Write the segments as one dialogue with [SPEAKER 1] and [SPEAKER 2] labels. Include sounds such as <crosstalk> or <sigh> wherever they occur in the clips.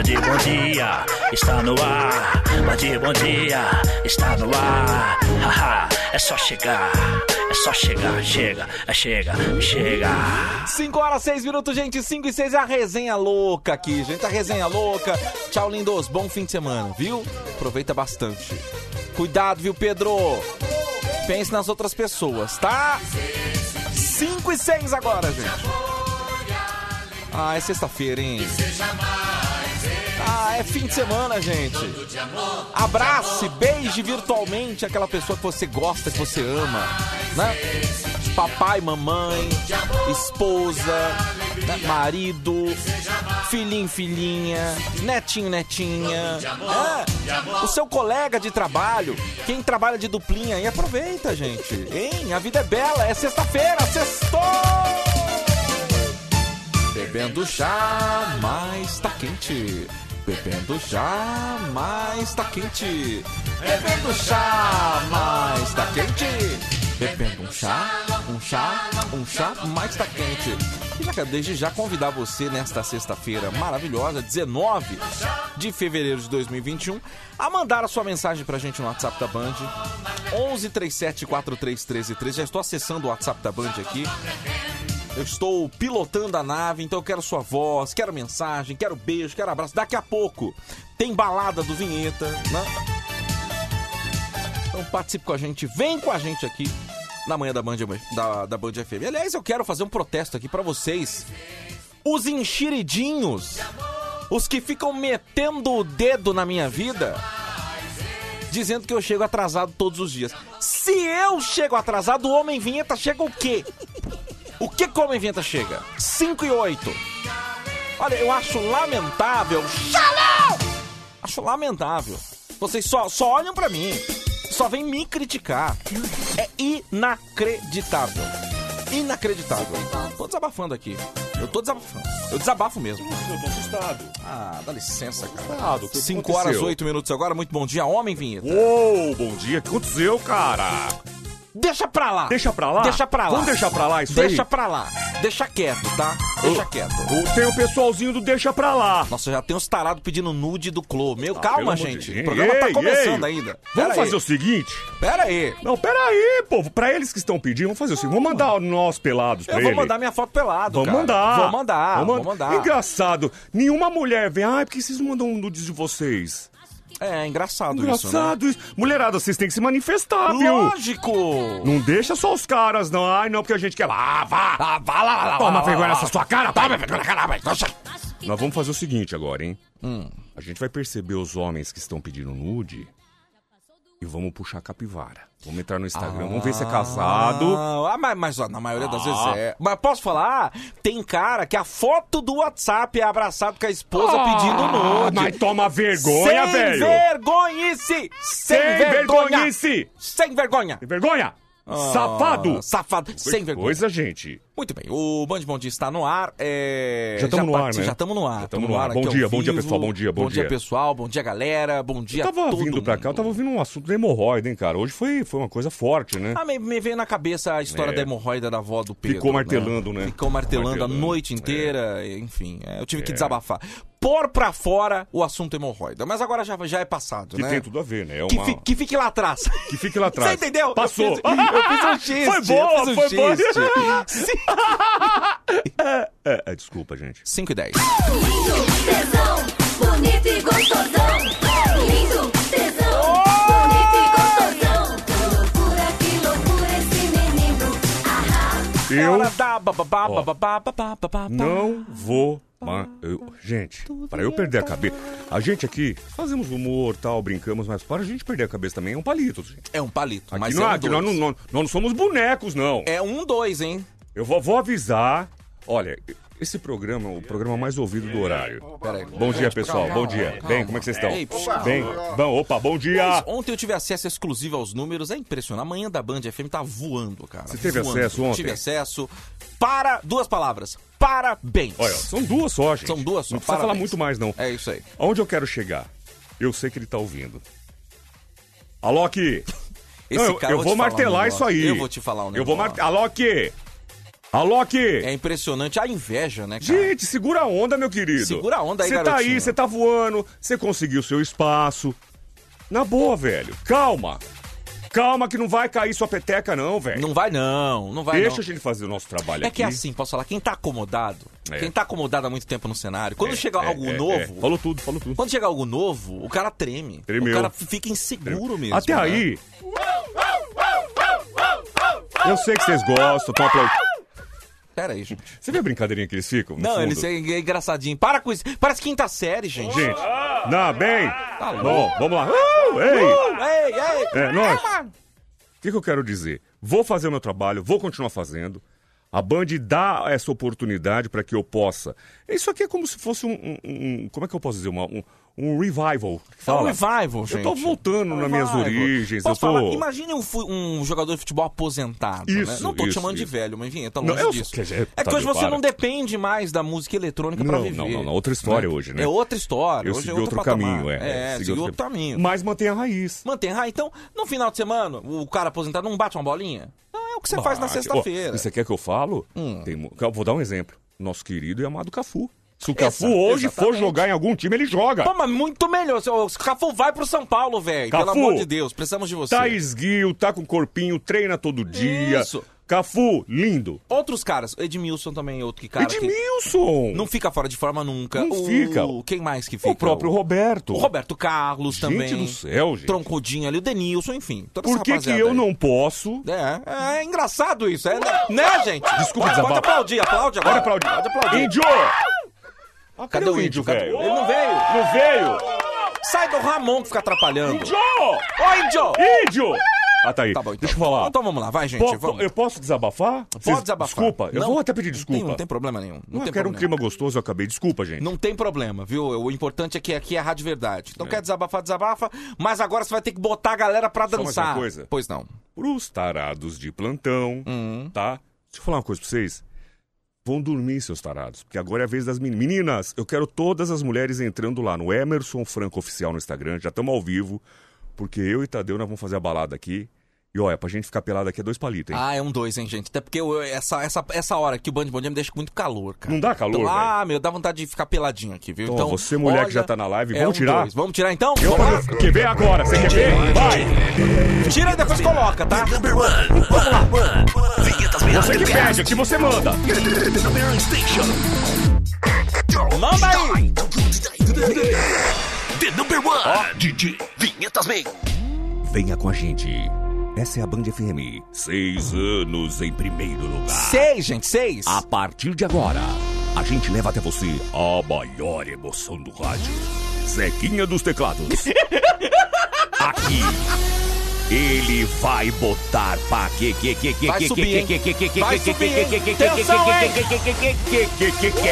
[SPEAKER 1] Bom Dia está no ar. Bom Dia está no ar. Haha, é só chegar. É só chegar, chega, é chega, chega.
[SPEAKER 2] 5 horas, 6 minutos, gente. 5 e 6 é a resenha louca aqui, gente. A resenha louca. Tchau, lindos. Bom fim de semana, viu? Aproveita bastante. Cuidado, viu, Pedro? Pense nas outras pessoas, tá? 5 e 6 agora, gente. Ah, é sexta-feira, hein? Ah, é fim de semana, gente. Abrace, beije virtualmente aquela pessoa que você gosta, que você ama, né? Papai, mamãe, esposa, né? marido, filhinho, filhinha, netinho, netinha. É. O seu colega de trabalho, quem trabalha de duplinha aí, aproveita, gente. Hein? A vida é bela, é sexta-feira, sextou! Bebendo chá, mas tá quente. Bebendo chá, mas tá quente. Bebendo chá, mas tá quente. Bebendo um chá, um chá, um chá, mas tá quente. E já quero desde já convidar você nesta sexta-feira maravilhosa, 19 de fevereiro de 2021, a mandar a sua mensagem pra gente no WhatsApp da Band. 11 37 43 13 13. Já estou acessando o WhatsApp da Band aqui. Eu estou pilotando a nave, então eu quero sua voz, quero mensagem, quero beijo, quero abraço. Daqui a pouco tem balada do Vinheta, né? Então participe com a gente, vem com a gente aqui na manhã da Band, da, da Band FM. Aliás, eu quero fazer um protesto aqui pra vocês. Os enxeridinhos, os que ficam metendo o dedo na minha vida, dizendo que eu chego atrasado todos os dias. Se eu chego atrasado, o Homem Vinheta chega o quê? O que que o Homem Vinheta chega? 5 e 8. Olha, eu acho lamentável. Xalão! Acho lamentável. Vocês só, só olham pra mim. Só vêm me criticar. É inacreditável. Inacreditável. Tô desabafando aqui. Eu tô desabafando. Eu desabafo mesmo.
[SPEAKER 3] Eu tô assustado.
[SPEAKER 2] Ah, dá licença, cara.
[SPEAKER 3] Assustado. O que
[SPEAKER 2] 5 horas,
[SPEAKER 3] aconteceu?
[SPEAKER 2] 8 minutos agora. Muito bom dia, Homem Vinheta.
[SPEAKER 3] Uou, bom dia. O que aconteceu, cara?
[SPEAKER 2] Deixa pra lá.
[SPEAKER 3] Deixa pra lá?
[SPEAKER 2] Deixa pra lá.
[SPEAKER 3] Vamos deixar pra lá isso
[SPEAKER 2] Deixa
[SPEAKER 3] aí?
[SPEAKER 2] pra lá. Deixa quieto, tá? Deixa quieto.
[SPEAKER 3] Tem o pessoalzinho do deixa pra lá.
[SPEAKER 2] Nossa, já tem uns tarados pedindo nude do Clô. Meu,
[SPEAKER 3] Ah,
[SPEAKER 2] calma, gente.
[SPEAKER 3] de-
[SPEAKER 2] O programa tá
[SPEAKER 3] Ei,
[SPEAKER 2] começando
[SPEAKER 3] ei.
[SPEAKER 2] ainda.
[SPEAKER 3] Vamos
[SPEAKER 2] Pera
[SPEAKER 3] fazer
[SPEAKER 2] aí.
[SPEAKER 3] o seguinte?
[SPEAKER 2] Pera aí.
[SPEAKER 3] Não, pera aí, povo. Pra eles que estão pedindo, vamos fazer o seguinte. Vamos mandar nós pelados pra
[SPEAKER 2] Eu vou
[SPEAKER 3] ele.
[SPEAKER 2] mandar minha foto pelado,
[SPEAKER 3] Vamos
[SPEAKER 2] cara.
[SPEAKER 3] mandar.
[SPEAKER 2] Vou mandar,
[SPEAKER 3] Vamos
[SPEAKER 2] vou mandar.
[SPEAKER 3] Engraçado. Nenhuma mulher vem. Ai, por que vocês não mandam nudes de vocês?
[SPEAKER 2] É, engraçado,
[SPEAKER 3] Engraçado isso. Mulherada, vocês têm que se manifestar,
[SPEAKER 2] isso, né?
[SPEAKER 3] viu?
[SPEAKER 2] Lógico.
[SPEAKER 3] Não deixa só os caras, não. Ai, não, porque a gente quer. Ah, vá!
[SPEAKER 2] Ah, vai lá, lá, lá,
[SPEAKER 3] Toma vergonha nessa sua cara,
[SPEAKER 2] Toma vergonha na cara, vai.
[SPEAKER 3] Nós vamos fazer o seguinte agora, hein?
[SPEAKER 2] Hum.
[SPEAKER 3] A gente vai perceber os homens que estão pedindo nude e vamos puxar a capivara. Vamos entrar no Instagram, vamos ver se é casado.
[SPEAKER 2] Ah, mas, mas, ó, na maioria das
[SPEAKER 3] Ah.
[SPEAKER 2] vezes é. Mas posso falar? Tem cara que a foto do WhatsApp é abraçado com a esposa pedindo nude.
[SPEAKER 3] Ah, Mas toma vergonha,
[SPEAKER 2] Sem
[SPEAKER 3] velho!
[SPEAKER 2] vergonhice! Sem,
[SPEAKER 3] Sem
[SPEAKER 2] vergonha!
[SPEAKER 3] vergonhice!
[SPEAKER 2] Sem vergonha!
[SPEAKER 3] Tem vergonha!
[SPEAKER 2] Ah,
[SPEAKER 3] Safado!
[SPEAKER 2] Safado! Sem vergonha!
[SPEAKER 3] Coisa, gente.
[SPEAKER 2] Muito bem, o Band Bom Dia está no ar. É...
[SPEAKER 3] Já tamo no ar, né?
[SPEAKER 2] Já estamos no ar.
[SPEAKER 3] Já tamo
[SPEAKER 2] tamo
[SPEAKER 3] no ar. Bom dia, bom dia, pessoal, bom dia, bom
[SPEAKER 2] dia.
[SPEAKER 3] dia.
[SPEAKER 2] pessoal, bom dia, galera. Bom dia
[SPEAKER 3] Eu tava
[SPEAKER 2] a todo
[SPEAKER 3] vindo pra cá, eu tava ouvindo um assunto da hemorroida, hein, cara. Hoje foi, foi uma coisa forte, né?
[SPEAKER 2] Ah, me, me veio na cabeça a história
[SPEAKER 3] É.
[SPEAKER 2] da hemorroida da avó do Pedro.
[SPEAKER 3] Ficou martelando, né?
[SPEAKER 2] Ficou martelando,
[SPEAKER 3] Ficou
[SPEAKER 2] a
[SPEAKER 3] martelando.
[SPEAKER 2] noite inteira, enfim. é, eu tive que
[SPEAKER 3] É.
[SPEAKER 2] desabafar. Pôr pra fora o assunto hemorroida. Mas agora já, já é passado,
[SPEAKER 3] Que
[SPEAKER 2] né?
[SPEAKER 3] tem tudo a ver, né? É
[SPEAKER 2] que,
[SPEAKER 3] uma...
[SPEAKER 2] fi- que fique lá atrás.
[SPEAKER 3] que fique lá atrás. <laughs>
[SPEAKER 2] Você entendeu?
[SPEAKER 3] Passou.
[SPEAKER 2] Eu fiz, eu fiz um <laughs> xiste.
[SPEAKER 3] Foi boa,
[SPEAKER 2] um
[SPEAKER 3] foi boa.
[SPEAKER 2] xiste. <laughs> Sim.
[SPEAKER 3] É, é, desculpa, gente.
[SPEAKER 2] 5 e 10.
[SPEAKER 4] Lindo, tesão, bonito e gostosão. Lindo, tesão, bonito e gostosão. Que loucura, que loucura esse menino. Ahá.
[SPEAKER 2] É
[SPEAKER 3] Eu não vou. Ma- eu- gente, para eu perder a cabeça. A gente aqui fazemos humor, tal, brincamos, mas para a gente perder a cabeça também é um palito, gente.
[SPEAKER 2] É um palito,
[SPEAKER 3] Aqui,
[SPEAKER 2] mas
[SPEAKER 3] não,
[SPEAKER 2] é um
[SPEAKER 3] aqui nós, não, nós não somos bonecos, não.
[SPEAKER 2] É um dois, hein?
[SPEAKER 3] Eu vou, vou avisar. Olha, esse programa é o programa mais ouvido do horário. Bom dia, pessoal. Bom dia. Bem, como é que vocês estão?
[SPEAKER 2] Ei.
[SPEAKER 3] Bem. Bom, opa, bom dia.
[SPEAKER 2] Mas Ontem eu tive acesso exclusivo aos números, é impressionante. Amanhã da Band FM tá voando, cara.
[SPEAKER 3] Você teve
[SPEAKER 2] voando.
[SPEAKER 3] acesso ontem?
[SPEAKER 2] Tive acesso. Para, duas palavras. Parabéns.
[SPEAKER 3] Olha, são duas só, gente.
[SPEAKER 2] São duas só,
[SPEAKER 3] Não precisa falar muito mais, não.
[SPEAKER 2] É isso aí.
[SPEAKER 3] Aonde eu quero chegar? Eu sei que ele tá ouvindo. Alok! <laughs>
[SPEAKER 2] Esse
[SPEAKER 3] Não, eu, eu
[SPEAKER 2] vou
[SPEAKER 3] vou
[SPEAKER 2] um
[SPEAKER 3] martelar
[SPEAKER 2] negócio.
[SPEAKER 3] isso aí.
[SPEAKER 2] Eu vou te falar um
[SPEAKER 3] Eu vou
[SPEAKER 2] negócio.
[SPEAKER 3] martelar. Alok! Alok!
[SPEAKER 2] É impressionante a inveja, né, cara?
[SPEAKER 3] Gente, segura a onda, meu querido.
[SPEAKER 2] Segura a onda aí,
[SPEAKER 3] Você tá aí, você tá voando, você conseguiu seu espaço. Na boa, velho. Calma. Calma que não vai cair sua peteca, não, velho.
[SPEAKER 2] Não vai não, não vai
[SPEAKER 3] Deixa
[SPEAKER 2] não.
[SPEAKER 3] a gente fazer o nosso trabalho
[SPEAKER 2] É
[SPEAKER 3] aqui.
[SPEAKER 2] que é assim, posso falar, quem tá acomodado,
[SPEAKER 3] É.
[SPEAKER 2] quem tá acomodado há muito tempo no cenário, quando
[SPEAKER 3] É,
[SPEAKER 2] chega
[SPEAKER 3] é,
[SPEAKER 2] algo
[SPEAKER 3] é,
[SPEAKER 2] novo,
[SPEAKER 3] é. Falou tudo, falou tudo.
[SPEAKER 2] quando chega algo novo, o cara treme.
[SPEAKER 3] Tremeu.
[SPEAKER 2] O cara fica inseguro mesmo.
[SPEAKER 3] Até
[SPEAKER 2] né?
[SPEAKER 3] aí. Eu sei que vocês gostam, estão aplaudindo.
[SPEAKER 2] Pera aí, gente.
[SPEAKER 3] Você vê a brincadeirinha que eles ficam?
[SPEAKER 2] Não,
[SPEAKER 3] fundo?
[SPEAKER 2] eles é é engraçadinho. Para com isso. Parece quinta série, gente.
[SPEAKER 3] Gente, não, bem.
[SPEAKER 2] Tá
[SPEAKER 3] Bom, vamos lá. Uh, ei!
[SPEAKER 2] Ei, ei.
[SPEAKER 3] É, nós. O que, que eu quero dizer? Vou fazer o meu trabalho, vou continuar fazendo. A Band dá essa oportunidade para que eu possa. Isso aqui é como se fosse um. um- um- como é que eu posso dizer? Uma- um, um revival. que
[SPEAKER 2] É um
[SPEAKER 3] fala.
[SPEAKER 2] revival, gente.
[SPEAKER 3] Eu tô voltando
[SPEAKER 2] É um
[SPEAKER 3] nas minhas origens.
[SPEAKER 2] Posso
[SPEAKER 3] eu tô.
[SPEAKER 2] falar? Imagine um, um jogador de futebol aposentado. né?
[SPEAKER 3] Isso,
[SPEAKER 2] Não tô te
[SPEAKER 3] isso,
[SPEAKER 2] chamando de
[SPEAKER 3] isso.
[SPEAKER 2] velho, mas enfim, tá
[SPEAKER 3] Não,
[SPEAKER 2] longe
[SPEAKER 3] eu-
[SPEAKER 2] disso.
[SPEAKER 3] dizer,
[SPEAKER 2] é que hoje você
[SPEAKER 3] para.
[SPEAKER 2] não depende mais da música eletrônica pra
[SPEAKER 3] Não,
[SPEAKER 2] viver.
[SPEAKER 3] não, não, não, outra história hoje, né?
[SPEAKER 2] É outra história.
[SPEAKER 3] Eu
[SPEAKER 2] hoje
[SPEAKER 3] segui
[SPEAKER 2] é outro,
[SPEAKER 3] outro caminho, é.
[SPEAKER 2] É,
[SPEAKER 3] segui
[SPEAKER 2] segui outro caminho.
[SPEAKER 3] Mas mantém a raiz.
[SPEAKER 2] Mantém raio. Então, no final de semana, o cara aposentado não bate uma bolinha? Não, é o que você faz na
[SPEAKER 3] Bate.
[SPEAKER 2] sexta-feira.
[SPEAKER 3] E você quer que eu falo?
[SPEAKER 2] Hum.
[SPEAKER 3] Tem vou dar um exemplo. Nosso querido e amado Cafu. Se o
[SPEAKER 2] Exa-
[SPEAKER 3] Cafu hoje for
[SPEAKER 2] exatamente.
[SPEAKER 3] jogar em algum time, ele joga.
[SPEAKER 2] Pô, mas muito melhor. O Cafu vai pro São Paulo, velho. Pelo amor de Deus, precisamos de você.
[SPEAKER 3] Tá esguio, tá com corpinho, treina todo dia.
[SPEAKER 2] Isso.
[SPEAKER 3] Cafu, lindo.
[SPEAKER 2] Outros caras, Edmilson também é outro que cara que
[SPEAKER 3] Edmilson.
[SPEAKER 2] não fica fora de forma nunca.
[SPEAKER 3] Não
[SPEAKER 2] o...
[SPEAKER 3] fica.
[SPEAKER 2] Quem mais que fica?
[SPEAKER 3] O próprio Roberto.
[SPEAKER 2] O Roberto Carlos
[SPEAKER 3] Gente
[SPEAKER 2] também.
[SPEAKER 3] do céu, gente.
[SPEAKER 2] Troncudinho ali, o Denilson, enfim. Toda
[SPEAKER 3] Por que, que eu
[SPEAKER 2] aí.
[SPEAKER 3] não posso?
[SPEAKER 2] É, é engraçado isso, é, né, gente?
[SPEAKER 3] Desculpa,
[SPEAKER 2] pode, pode
[SPEAKER 3] desabafo.
[SPEAKER 2] aplaudir, aplaude agora.
[SPEAKER 3] Pode aplaudir.
[SPEAKER 2] Pode aplaudir.
[SPEAKER 3] Índio! Ah,
[SPEAKER 2] Cadê o índio,
[SPEAKER 3] velho?
[SPEAKER 2] Ele não veio?
[SPEAKER 3] Não veio?
[SPEAKER 2] Sai do Ramon que fica atrapalhando.
[SPEAKER 3] Índio!
[SPEAKER 2] Ô, índio!
[SPEAKER 3] Índio! Ah, tá aí.
[SPEAKER 2] Tá bom, então.
[SPEAKER 3] Deixa eu falar.
[SPEAKER 2] Então vamos lá, vai, gente.
[SPEAKER 3] Po-
[SPEAKER 2] vamos.
[SPEAKER 3] Eu posso desabafar?
[SPEAKER 2] Pode desabafar.
[SPEAKER 3] Desculpa, eu
[SPEAKER 2] Não,
[SPEAKER 3] vou até pedir
[SPEAKER 2] Não
[SPEAKER 3] desculpa.
[SPEAKER 2] tem, não tem problema nenhum. Não,
[SPEAKER 3] Não, eu quero um clima gostoso, eu acabei. Desculpa, gente.
[SPEAKER 2] Não tem problema, viu? O importante é que aqui é a Rádio Verdade. Então quer desabafar, desabafa. Mas agora você vai ter que botar a galera pra
[SPEAKER 3] Só mais
[SPEAKER 2] dançar.
[SPEAKER 3] uma coisa.
[SPEAKER 2] Pois não.
[SPEAKER 3] Pros tarados de plantão,
[SPEAKER 2] Hum.
[SPEAKER 3] tá? Deixa eu falar uma coisa pra vocês. Vão dormir, seus tarados, porque agora é a vez das meninas. Meninas, eu quero todas as mulheres entrando lá no Emerson Franco Oficial no Instagram. Já estamos ao vivo, porque eu e Tadeu nós vamos fazer a balada aqui. E olha, pra gente ficar pelado aqui é dois palitos, hein?
[SPEAKER 2] Ah, é um dois, hein, gente? Até porque eu- essa, essa, essa hora aqui o Band Bom Dia me deixa com muito calor, cara.
[SPEAKER 3] Não dá calor,
[SPEAKER 2] Então,
[SPEAKER 3] velho?
[SPEAKER 2] Ah, meu, dá vontade de ficar peladinho aqui, viu?
[SPEAKER 3] Então, você, mulher que já tá na live,
[SPEAKER 2] é
[SPEAKER 3] vamos
[SPEAKER 2] um
[SPEAKER 3] tirar?
[SPEAKER 2] dois. Vamos tirar então?
[SPEAKER 3] Eu,
[SPEAKER 2] Vamos lá?
[SPEAKER 3] quer ver agora? Você quer ver? Vai!
[SPEAKER 2] Tira e depois coloca, tá?
[SPEAKER 5] Number one. Vamos lá.
[SPEAKER 3] Você que pede, aqui você manda.
[SPEAKER 5] The Number Station.
[SPEAKER 2] Manda aí!
[SPEAKER 5] The number one. DJ. Vinhetas Man.
[SPEAKER 3] Venha com a gente. Essa é a Band FM. Seis anos em primeiro lugar.
[SPEAKER 2] Seis, gente, seis.
[SPEAKER 3] A partir de agora, a gente leva até você a maior emoção do rádio. Zequinha dos teclados. Aqui. Ele vai botar pra que que que que que que que que que
[SPEAKER 2] Vai
[SPEAKER 3] que que
[SPEAKER 2] subir,
[SPEAKER 3] que
[SPEAKER 2] hein?
[SPEAKER 3] que que que
[SPEAKER 2] Atenção,
[SPEAKER 3] que
[SPEAKER 2] hein?
[SPEAKER 3] que que que que que que que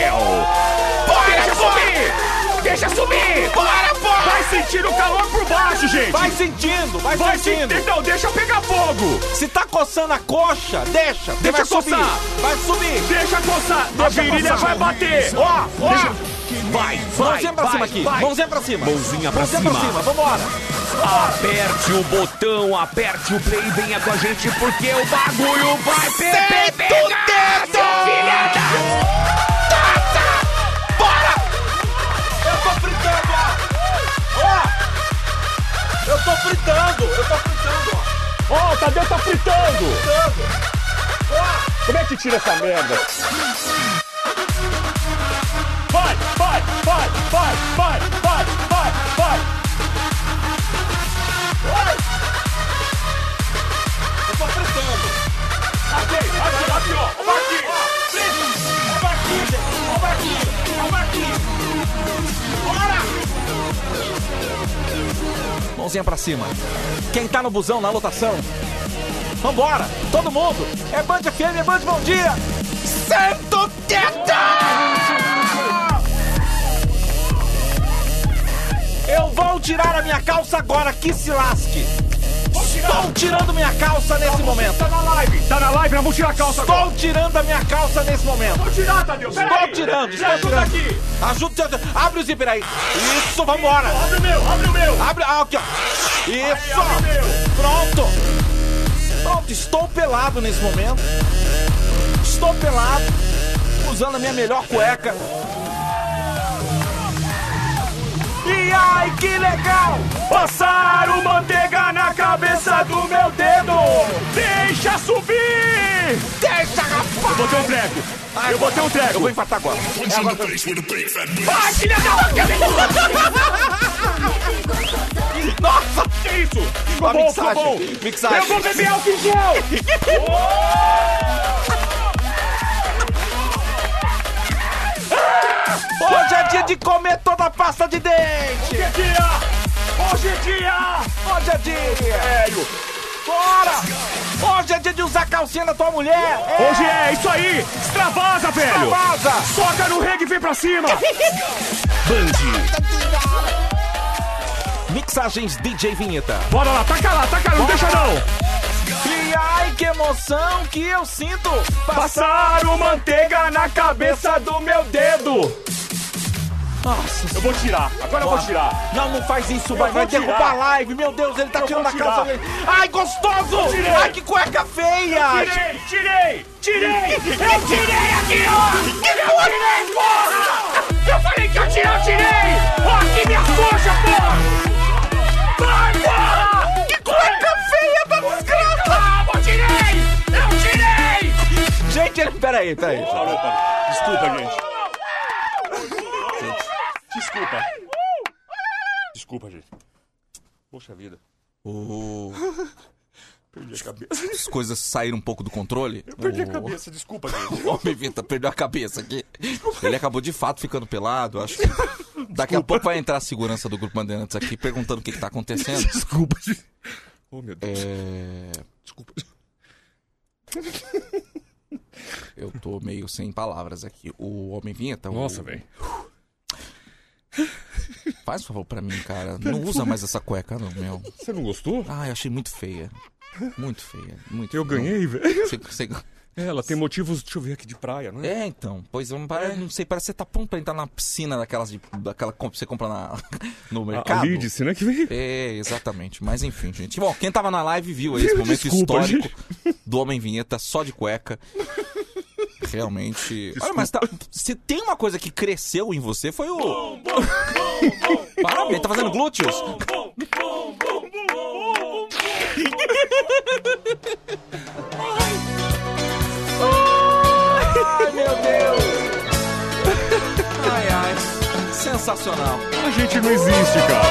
[SPEAKER 2] sentindo, vai,
[SPEAKER 3] Vai
[SPEAKER 2] sentindo.
[SPEAKER 3] sentir! Não, deixa pegar fogo!
[SPEAKER 2] Se tá coçando a coxa, deixa.
[SPEAKER 3] Deixa
[SPEAKER 2] vai subir.
[SPEAKER 3] coçar.
[SPEAKER 2] Vai subir.
[SPEAKER 3] Deixa coçar! A
[SPEAKER 2] Deixa
[SPEAKER 3] virilha
[SPEAKER 2] coçar.
[SPEAKER 3] vai bater!
[SPEAKER 2] Ó, ó.
[SPEAKER 3] Vai, vai,
[SPEAKER 2] Mãozinha pra
[SPEAKER 3] vai,
[SPEAKER 2] cima aqui.
[SPEAKER 3] vai.
[SPEAKER 2] Mãozinha pra cima.
[SPEAKER 3] Mãozinha pra
[SPEAKER 2] Mãozinha pra
[SPEAKER 3] cima.
[SPEAKER 2] cima. Vambora.
[SPEAKER 3] Aperte o botão, aperte o play, venha com a gente porque o bagulho vai pe- pe- pegar, filha da...
[SPEAKER 2] tô fritando. Eu tô fritando, ó.
[SPEAKER 3] Ó, o Tadeu tá fritando!
[SPEAKER 2] Fritando.
[SPEAKER 3] Como é que tira essa merda? Vai, vai, vai, vai, vai, vai, vai, vai!
[SPEAKER 2] Eu tô fritando.
[SPEAKER 3] Aqui, aqui, aqui, ó! Ó, aqui!
[SPEAKER 2] Mãozinha pra cima. Quem tá no busão, na lotação. Vambora. Todo mundo. É Band FM, é Band Bom Dia. Santo Teta! Eu vou tirar a minha calça agora, que se lasque. Estou tirando minha calça nesse momento.
[SPEAKER 3] Tá na live! Tá na live, nós vamos tirar a calça agora!
[SPEAKER 2] Estou tirando a minha calça nesse momento.
[SPEAKER 3] Vou tirar, Tadeu!
[SPEAKER 2] Estou
[SPEAKER 3] peraí.
[SPEAKER 2] tirando,
[SPEAKER 3] Me
[SPEAKER 2] estou
[SPEAKER 3] ajuda
[SPEAKER 2] tirando.
[SPEAKER 3] aqui!
[SPEAKER 2] Ajuda, abre o zíper aí. Isso, vambora.
[SPEAKER 3] Abre o meu, abre o meu!
[SPEAKER 2] Abre, ah, aqui, ó. Isso.
[SPEAKER 3] o meu.
[SPEAKER 2] Pronto. Pronto, estou pelado nesse momento. Estou pelado, usando a minha melhor cueca. E ai, que legal!
[SPEAKER 3] Passaram manteiga na cabeça do meu dedo! Deixa subir!
[SPEAKER 2] Deixa,
[SPEAKER 3] Eu
[SPEAKER 2] rapaz!
[SPEAKER 3] botei um treco! Eu botei um
[SPEAKER 2] Eu
[SPEAKER 3] treco!
[SPEAKER 2] vou infartar agora.
[SPEAKER 3] Ai, que legal!
[SPEAKER 2] Nossa!
[SPEAKER 3] Que isso? Ficou bom, ficou bom!
[SPEAKER 2] Mixagem.
[SPEAKER 3] Eu vou beber álcool em gel!
[SPEAKER 2] Hoje é dia de comer toda a pasta de dente!
[SPEAKER 3] Hoje é dia! Hoje é dia!
[SPEAKER 2] Hoje é dia!
[SPEAKER 3] Sério!
[SPEAKER 2] Bora! Hoje é dia de usar calcinha da tua mulher!
[SPEAKER 3] Hoje é isso aí! Extravasa, velho!
[SPEAKER 2] Vaza!
[SPEAKER 3] Soca no reggae e vem pra cima!
[SPEAKER 2] Mixagens DJ Vinheta.
[SPEAKER 3] Bora lá, taca lá, taca lá, não deixa não!
[SPEAKER 2] E ai, que emoção que eu sinto!
[SPEAKER 3] Passaram manteiga na cabeça do meu dedo!
[SPEAKER 2] Nossa,
[SPEAKER 3] Eu vou tirar, agora eu vou tirar!
[SPEAKER 2] Não, não faz isso, vai, vai derrubar a live. Meu Deus, ele tá
[SPEAKER 3] Eu
[SPEAKER 2] tirando a calça dele. Ai, gostoso! Ai, que cueca feia!
[SPEAKER 3] Tirei, tirei, tirei! Eu tirei aqui, ó! Eu tirei, porra! Eu falei que eu tirei, eu tirei! Ó, aqui minha coxa, porra! Vai, porra!
[SPEAKER 2] Que cueca feia da desgraça!
[SPEAKER 3] Calma, eu tirei! Eu tirei!
[SPEAKER 2] Gente, ele... peraí, peraí.
[SPEAKER 3] Desculpa, gente. Desculpa. Desculpa, gente. Poxa vida. Perdi a cabeça.
[SPEAKER 2] As coisas saíram um pouco do controle.
[SPEAKER 3] Eu perdi a
[SPEAKER 2] O-
[SPEAKER 3] cabeça, desculpa, gente.
[SPEAKER 2] O <laughs> Homem Vinta perdeu a cabeça aqui. Ele acabou de fato ficando pelado. Acho que daqui a pouco vai entrar a segurança do Grupo Bandeirantes aqui perguntando o que, que tá acontecendo.
[SPEAKER 3] Desculpa, gente. Oh, meu Deus.
[SPEAKER 2] É...
[SPEAKER 3] Desculpa.
[SPEAKER 2] Eu tô meio sem palavras aqui. O Homem Vinheta. o-
[SPEAKER 3] Nossa, velho. <laughs>
[SPEAKER 2] Faz um favor pra mim, cara. Não usa mais essa cueca, não, meu.
[SPEAKER 3] Você não gostou?
[SPEAKER 2] Ai, achei muito feia. Muito feia. Muito
[SPEAKER 3] Eu
[SPEAKER 2] feia.
[SPEAKER 3] ganhei, velho.
[SPEAKER 2] Você- você-
[SPEAKER 3] É, ela tem motivos, deixa eu ver aqui, de praia, não é?
[SPEAKER 2] É, então. Pois eu pare- não sei, parece que você tá pronto pra entrar na piscina daquelas de, daquela que você compra na, <laughs> no
[SPEAKER 3] A,
[SPEAKER 2] mercado.
[SPEAKER 3] a Lidice, né, que veio.
[SPEAKER 2] É, exatamente. Mas enfim, gente. Bom, quem tava na live viu aí esse momento
[SPEAKER 3] Desculpa,
[SPEAKER 2] histórico do Homem Vinheta só de cueca. <laughs> Realmente. Olha, mas tá, se tem uma coisa que cresceu em você foi o. Parabéns, tá fazendo glúteos? Ai, meu Deus! Ai, ai. Sensacional.
[SPEAKER 3] A gente não existe, cara.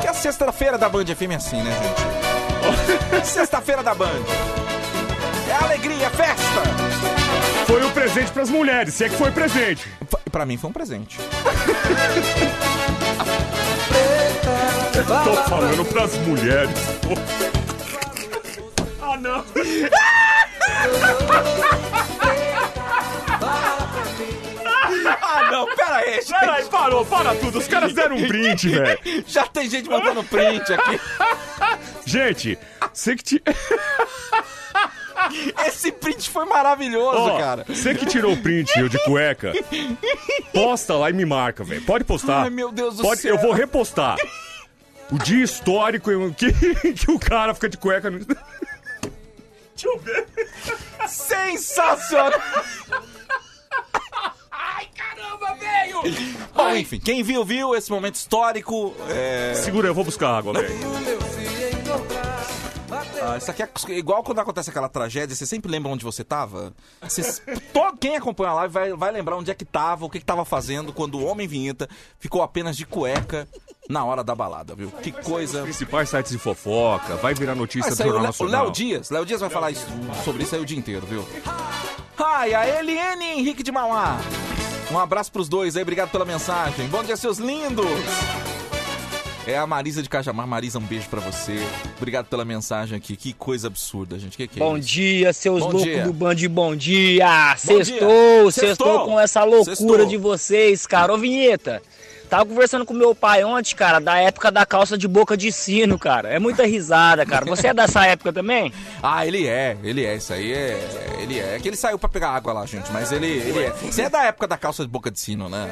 [SPEAKER 2] Que a sexta-feira da Band FM é assim, né, gente? Sexta-feira da Band. É alegria, é festa.
[SPEAKER 3] Foi um presente pras mulheres, se é que foi presente.
[SPEAKER 2] Pra mim foi um presente.
[SPEAKER 3] Tô falando pras mulheres. Ah, não.
[SPEAKER 2] Ah, não, pera aí, gente.
[SPEAKER 3] Peraí, parou, para tudo. Os caras deram um print, velho.
[SPEAKER 2] Já tem gente mandando print aqui.
[SPEAKER 3] Gente, você que te... <laughs>
[SPEAKER 2] Esse print foi maravilhoso,
[SPEAKER 3] Ó,
[SPEAKER 2] cara.
[SPEAKER 3] Você que tirou o print, eu de cueca, posta lá e me marca, velho. Pode postar.
[SPEAKER 2] Ai, meu Deus do
[SPEAKER 3] Pode,
[SPEAKER 2] céu.
[SPEAKER 3] Eu vou repostar. O dia histórico que, <laughs> que o cara fica de cueca no... Deixa eu ver.
[SPEAKER 2] Sensacional. Ai, caramba, velho. Bom, enfim, quem viu, viu esse momento histórico. É...
[SPEAKER 3] Segura, eu vou buscar água, velho.
[SPEAKER 2] Ah, isso aqui é igual quando acontece aquela tragédia, você sempre lembra onde você tava? Você- todo, quem acompanha a live vai, vai lembrar onde é que tava, o que, que tava fazendo quando o Homem Vinheta ficou apenas de cueca na hora da balada, viu? Que coisa.
[SPEAKER 3] Principais sites de fofoca, vai virar notícia
[SPEAKER 2] Ah,
[SPEAKER 3] do Jornal Nacional.
[SPEAKER 2] Léo Dias. Léo Dias vai falar isso- sobre isso aí o dia inteiro, viu? Ai, a Eliane Henrique de Mauá. Um abraço pros dois aí, obrigado pela mensagem. Bom dia, seus lindos. É a Marisa de Cajamar. Marisa, um beijo pra você. Obrigado pela mensagem aqui. Que coisa absurda, gente. Que que é
[SPEAKER 6] Bom
[SPEAKER 2] isso?
[SPEAKER 6] dia, seus
[SPEAKER 2] Bom
[SPEAKER 6] loucos
[SPEAKER 2] dia.
[SPEAKER 6] do Band, bom dia! Sextou,
[SPEAKER 2] dia.
[SPEAKER 6] sextou
[SPEAKER 2] Sextou.
[SPEAKER 6] com essa loucura
[SPEAKER 2] Sextou.
[SPEAKER 6] de vocês, cara. Ô, Vinheta, tava conversando com meu pai ontem, cara, da época da calça de boca de sino, cara. É muita risada, cara. Você é dessa época também? <laughs>
[SPEAKER 2] Ah, ele é, ele é, isso aí é. Ele é. É que ele saiu pra pegar água lá, gente, mas ele, ele é. Você é da época da calça de boca de sino, né?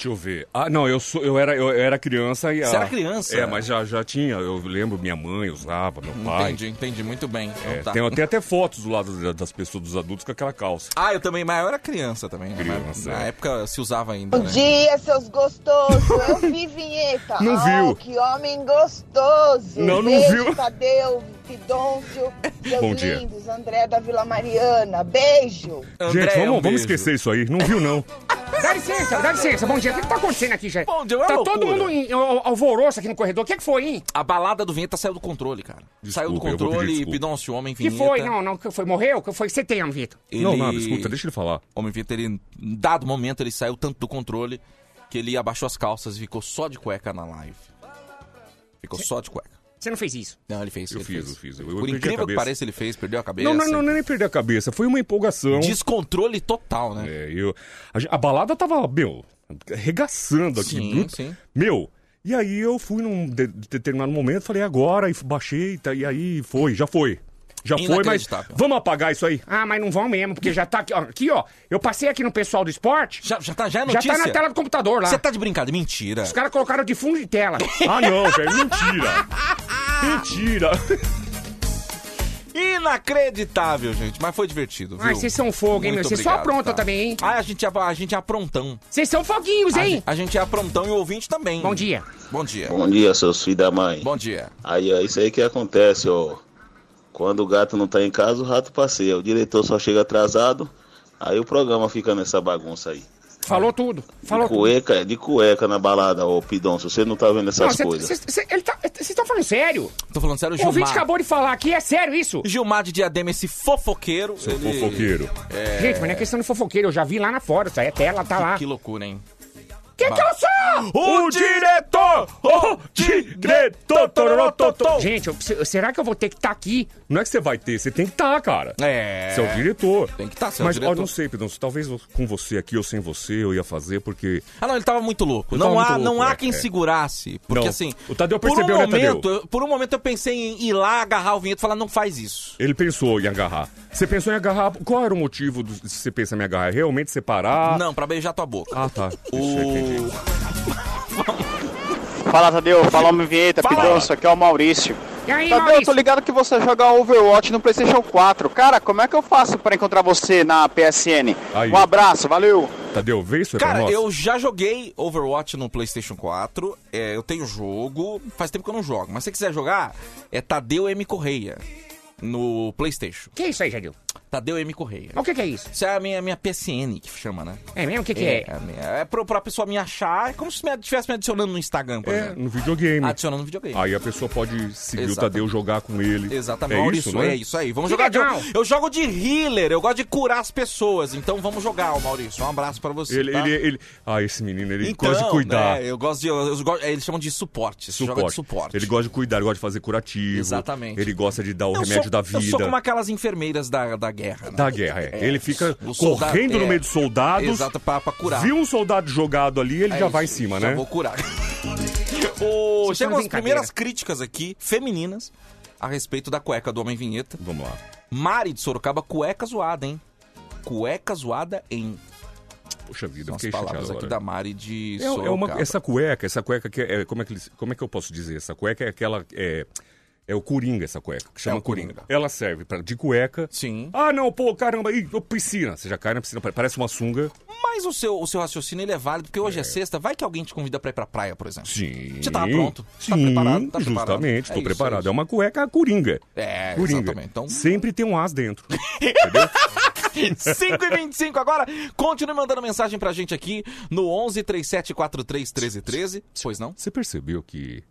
[SPEAKER 3] Deixa eu ver. Ah, não, eu sou, eu era, eu era criança e.
[SPEAKER 2] Você
[SPEAKER 3] ah,
[SPEAKER 2] era criança?
[SPEAKER 3] É, mas já, já tinha. Eu lembro, minha mãe usava, meu pai.
[SPEAKER 2] Entendi, entendi muito bem. Então
[SPEAKER 3] É,
[SPEAKER 2] tá.
[SPEAKER 3] tem, tem até fotos do lado da- das pessoas, dos adultos, com aquela calça.
[SPEAKER 2] Ah, eu também, mas eu era criança também. né?
[SPEAKER 3] Criança,
[SPEAKER 2] Na
[SPEAKER 3] é.
[SPEAKER 2] época se usava ainda.
[SPEAKER 7] Bom
[SPEAKER 2] né?
[SPEAKER 7] dia, seus gostosos. Eu <laughs> vi vinheta.
[SPEAKER 3] Não
[SPEAKER 7] oh,
[SPEAKER 3] viu.
[SPEAKER 7] Que homem gostoso.
[SPEAKER 3] Não, não
[SPEAKER 7] Beijo,
[SPEAKER 3] viu.
[SPEAKER 7] Tadeu, Pidôncio, <laughs> seus
[SPEAKER 3] Bom dia.
[SPEAKER 7] lindos. André da Vila Mariana. Beijo.
[SPEAKER 2] André,
[SPEAKER 3] Gente, vamos,
[SPEAKER 2] um
[SPEAKER 3] vamos
[SPEAKER 2] beijo.
[SPEAKER 3] esquecer isso aí. Não viu, não. <laughs>
[SPEAKER 8] Dá licença, dá licença. Bom dia. O que, que tá acontecendo aqui, gente?
[SPEAKER 2] Bom dia, é
[SPEAKER 8] Tá
[SPEAKER 2] loucura.
[SPEAKER 8] todo mundo em al- alvoroço aqui no corredor. O que, que foi, hein?
[SPEAKER 2] A balada do Vinheta saiu do controle, cara. saiu do
[SPEAKER 3] Desculpa, eu vou pedir
[SPEAKER 2] controle,
[SPEAKER 3] desculpa.
[SPEAKER 2] Pidoncio, Homem
[SPEAKER 8] O que
[SPEAKER 2] Vinheta.
[SPEAKER 8] foi? Não, não. que foi? Morreu? Que foi você tem, Vitor?
[SPEAKER 2] Ele...
[SPEAKER 3] Não, nada, escuta, deixa ele falar.
[SPEAKER 2] Homem Vinheta, ele, em dado momento, ele saiu tanto do controle que ele abaixou as calças e ficou só de cueca na live. Ficou só de cueca.
[SPEAKER 8] Você não fez isso.
[SPEAKER 2] Não, ele fez.
[SPEAKER 3] Eu
[SPEAKER 2] ele
[SPEAKER 3] fiz,
[SPEAKER 2] fez.
[SPEAKER 3] eu fiz. Eu- eu
[SPEAKER 2] Por
[SPEAKER 3] a
[SPEAKER 2] incrível que pareça, ele fez, perdeu a cabeça.
[SPEAKER 3] Não, não, não, não é nem perder a cabeça. Foi uma empolgação.
[SPEAKER 2] Descontrole total, né?
[SPEAKER 3] É, eu, a, a balada tava, meu, arregaçando aqui.
[SPEAKER 2] Sim, sim.
[SPEAKER 3] Meu, e aí eu fui num de- determinado momento, falei, agora, e baixei, tá, e aí foi, já foi. Já foi, mas vamos apagar isso aí.
[SPEAKER 8] Ah, mas não vão mesmo, porque já tá aqui, ó. Aqui, ó. Eu passei aqui no pessoal do esporte.
[SPEAKER 2] Já, já tá, já é
[SPEAKER 8] Já
[SPEAKER 2] notícia?
[SPEAKER 8] tá na tela do computador lá.
[SPEAKER 2] Você tá de brincadeira? Mentira.
[SPEAKER 8] Os caras colocaram de fundo de tela.
[SPEAKER 3] Ah, não, velho, mentira. <laughs> Mentira.
[SPEAKER 2] Inacreditável, gente. Mas foi divertido, viu?
[SPEAKER 8] Ai, vocês são fogo, hein,
[SPEAKER 2] Muito
[SPEAKER 8] meu? Vocês só
[SPEAKER 2] obrigado,
[SPEAKER 8] aprontam
[SPEAKER 2] tá?
[SPEAKER 8] também, hein?
[SPEAKER 2] Ah, a gente, é, a gente é aprontão.
[SPEAKER 8] Vocês são foguinhos,
[SPEAKER 2] A,
[SPEAKER 8] hein?
[SPEAKER 2] a gente é aprontão e o ouvinte também.
[SPEAKER 8] Bom dia.
[SPEAKER 2] Bom dia.
[SPEAKER 9] Bom dia, seus filhos da mãe.
[SPEAKER 2] Bom dia.
[SPEAKER 9] Aí é isso aí que acontece, ó. Quando o gato não tá em casa, o rato passeia. O diretor só chega atrasado, aí o programa fica nessa bagunça aí.
[SPEAKER 8] Falou tudo. Falou
[SPEAKER 9] De
[SPEAKER 8] tudo.
[SPEAKER 9] cueca, de cueca na balada, ô Pidon, se você não tá vendo essas
[SPEAKER 8] Não, cê-
[SPEAKER 9] coisas.
[SPEAKER 8] cê- cê- ele tá- Vocês estão falando sério?
[SPEAKER 2] Tô falando sério,
[SPEAKER 8] O ouvinte
[SPEAKER 2] Gilmar.
[SPEAKER 8] acabou de falar aqui, é sério isso?
[SPEAKER 2] Gilmar de Diadema, esse fofoqueiro.
[SPEAKER 3] Seu
[SPEAKER 2] ele-
[SPEAKER 3] fofoqueiro.
[SPEAKER 8] Gente, mas não é questão de fofoqueiro, eu já vi lá na fora, isso aí é tela, tá lá.
[SPEAKER 2] Que loucura, hein?
[SPEAKER 8] Quem que eu sou?
[SPEAKER 3] O diretor! O diretor! tororototô.
[SPEAKER 8] Gente, eu será que eu vou ter que estar aqui?
[SPEAKER 3] Não é que você vai ter, você tem que estar, cara.
[SPEAKER 2] É.
[SPEAKER 3] Você é o diretor.
[SPEAKER 2] Tem que tá, você é o
[SPEAKER 3] Mas,
[SPEAKER 2] diretor.
[SPEAKER 3] ó, não sei, Pedro, talvez com você aqui ou sem você eu ia fazer, porque...
[SPEAKER 2] Ah, não, ele tava muito louco. Não
[SPEAKER 3] tava
[SPEAKER 2] há,
[SPEAKER 3] muito
[SPEAKER 2] não
[SPEAKER 3] louco,
[SPEAKER 2] há
[SPEAKER 3] é,
[SPEAKER 2] quem
[SPEAKER 3] é.
[SPEAKER 2] segurasse. Porque
[SPEAKER 3] Não.
[SPEAKER 2] assim.
[SPEAKER 3] O Tadeu
[SPEAKER 2] por um
[SPEAKER 3] percebeu, né,
[SPEAKER 2] momento, eu- Por um momento eu pensei em ir lá, agarrar o vinheto e falar, não faz isso.
[SPEAKER 3] Ele pensou em agarrar. Você pensou em agarrar... Qual era o motivo de você pensar em agarrar? É Realmente separar?
[SPEAKER 2] Não, pra beijar tua boca.
[SPEAKER 3] Ah, tá. Entendi.
[SPEAKER 10] Fala, Tadeu. Fala, Homem Vinheta. Pidonço, aqui é o Maurício.
[SPEAKER 8] E aí,
[SPEAKER 10] Tadeu, eu tô
[SPEAKER 8] Maurício?
[SPEAKER 10] ligado que você joga Overwatch no PlayStation 4. Cara, como é que eu faço pra encontrar você na PSN?
[SPEAKER 3] Aí.
[SPEAKER 10] Um abraço, valeu.
[SPEAKER 3] Tadeu, vê isso aí pra
[SPEAKER 2] Cara,
[SPEAKER 3] nós.
[SPEAKER 2] eu já joguei Overwatch no PlayStation 4. é, eu tenho jogo. Faz tempo que eu não jogo. Mas se você quiser jogar, é Tadeu M Correia. No PlayStation.
[SPEAKER 8] Que isso aí, Jadil?
[SPEAKER 2] Tadeu M Correia.
[SPEAKER 8] O que que é isso?
[SPEAKER 2] Isso é a minha, minha PSN que chama, né?
[SPEAKER 8] É mesmo? O que que é?
[SPEAKER 2] É, a minha- é pro, pra pessoa me achar. É como se me- estivesse me adicionando no Instagram, por
[SPEAKER 3] É,
[SPEAKER 2] exemplo.
[SPEAKER 3] no videogame.
[SPEAKER 2] Adicionando no videogame.
[SPEAKER 3] Aí a pessoa pode seguir
[SPEAKER 2] Exatamente.
[SPEAKER 3] o Tadeu jogar com ele.
[SPEAKER 2] Exatamente,
[SPEAKER 3] É
[SPEAKER 2] Maurício,
[SPEAKER 3] isso, não
[SPEAKER 2] é? isso aí. Vamos
[SPEAKER 8] Que
[SPEAKER 2] jogar de.
[SPEAKER 8] legal.
[SPEAKER 2] Eu jogo de healer, eu gosto de curar as pessoas. Então vamos jogar, Maurício. Um abraço pra você.
[SPEAKER 3] Ele,
[SPEAKER 2] tá?
[SPEAKER 3] ele, ele... Ah, esse menino, ele
[SPEAKER 2] Então,
[SPEAKER 3] gosta de cuidar.
[SPEAKER 2] né, eu gosto de. eu- eu gosto- eles chamam de suporte. Você joga de suporte.
[SPEAKER 3] Ele gosta de cuidar, ele gosta de fazer curativo.
[SPEAKER 2] Exatamente.
[SPEAKER 3] Ele gosta de dar o
[SPEAKER 2] Eu
[SPEAKER 3] remédio
[SPEAKER 2] sou-
[SPEAKER 3] da vida.
[SPEAKER 2] Eu sou como aquelas enfermeiras da, da guerra, né?
[SPEAKER 3] Da guerra, é. Ele fica
[SPEAKER 2] o soldado-
[SPEAKER 3] correndo no
[SPEAKER 2] é,
[SPEAKER 3] meio dos soldados.
[SPEAKER 2] Exato, pra, pra curar.
[SPEAKER 3] Viu um soldado jogado ali, ele
[SPEAKER 2] É
[SPEAKER 3] já
[SPEAKER 2] isso,
[SPEAKER 3] vai em cima,
[SPEAKER 2] já
[SPEAKER 3] né?
[SPEAKER 2] vou curar. <laughs>
[SPEAKER 8] São
[SPEAKER 2] chegam as primeiras críticas aqui, femininas, a respeito da cueca do Homem Vinheta.
[SPEAKER 3] Vamos lá.
[SPEAKER 2] Mari de Sorocaba, cueca zoada, hein? Cueca zoada em.
[SPEAKER 3] Poxa vida,
[SPEAKER 2] São
[SPEAKER 3] eu
[SPEAKER 2] as palavras aqui da Mari de
[SPEAKER 3] É, é
[SPEAKER 2] Sorocaba.
[SPEAKER 3] uma, essa cueca, essa cueca que é, como é que, como é que eu posso dizer? Essa cueca é aquela, é, é o coringa essa cueca, que chama
[SPEAKER 2] É o Coringa.
[SPEAKER 3] Ela serve pra, de cueca.
[SPEAKER 2] Sim.
[SPEAKER 3] Ah, não, pô, caramba, ih, piscina. Você já cai na piscina, parece uma sunga.
[SPEAKER 2] Mas o seu, o seu raciocínio ele é válido, porque hoje é. sexta, vai que alguém te convida pra ir pra praia, por exemplo.
[SPEAKER 3] Sim.
[SPEAKER 2] Você tava pronto?
[SPEAKER 3] Sim,
[SPEAKER 2] Tá preparado? Tá preparado?
[SPEAKER 3] justamente,
[SPEAKER 2] É
[SPEAKER 3] tô
[SPEAKER 2] isso,
[SPEAKER 3] preparado.
[SPEAKER 2] é
[SPEAKER 3] É,
[SPEAKER 2] isso.
[SPEAKER 3] uma cueca coringa.
[SPEAKER 2] É,
[SPEAKER 3] Coringa.
[SPEAKER 2] exatamente. Então,
[SPEAKER 3] Sempre tem um as dentro. <laughs>
[SPEAKER 2] 5 e 25 agora. Continue mandando mensagem pra gente aqui no 11 37 43 13 13. Pois não?
[SPEAKER 3] Você percebeu que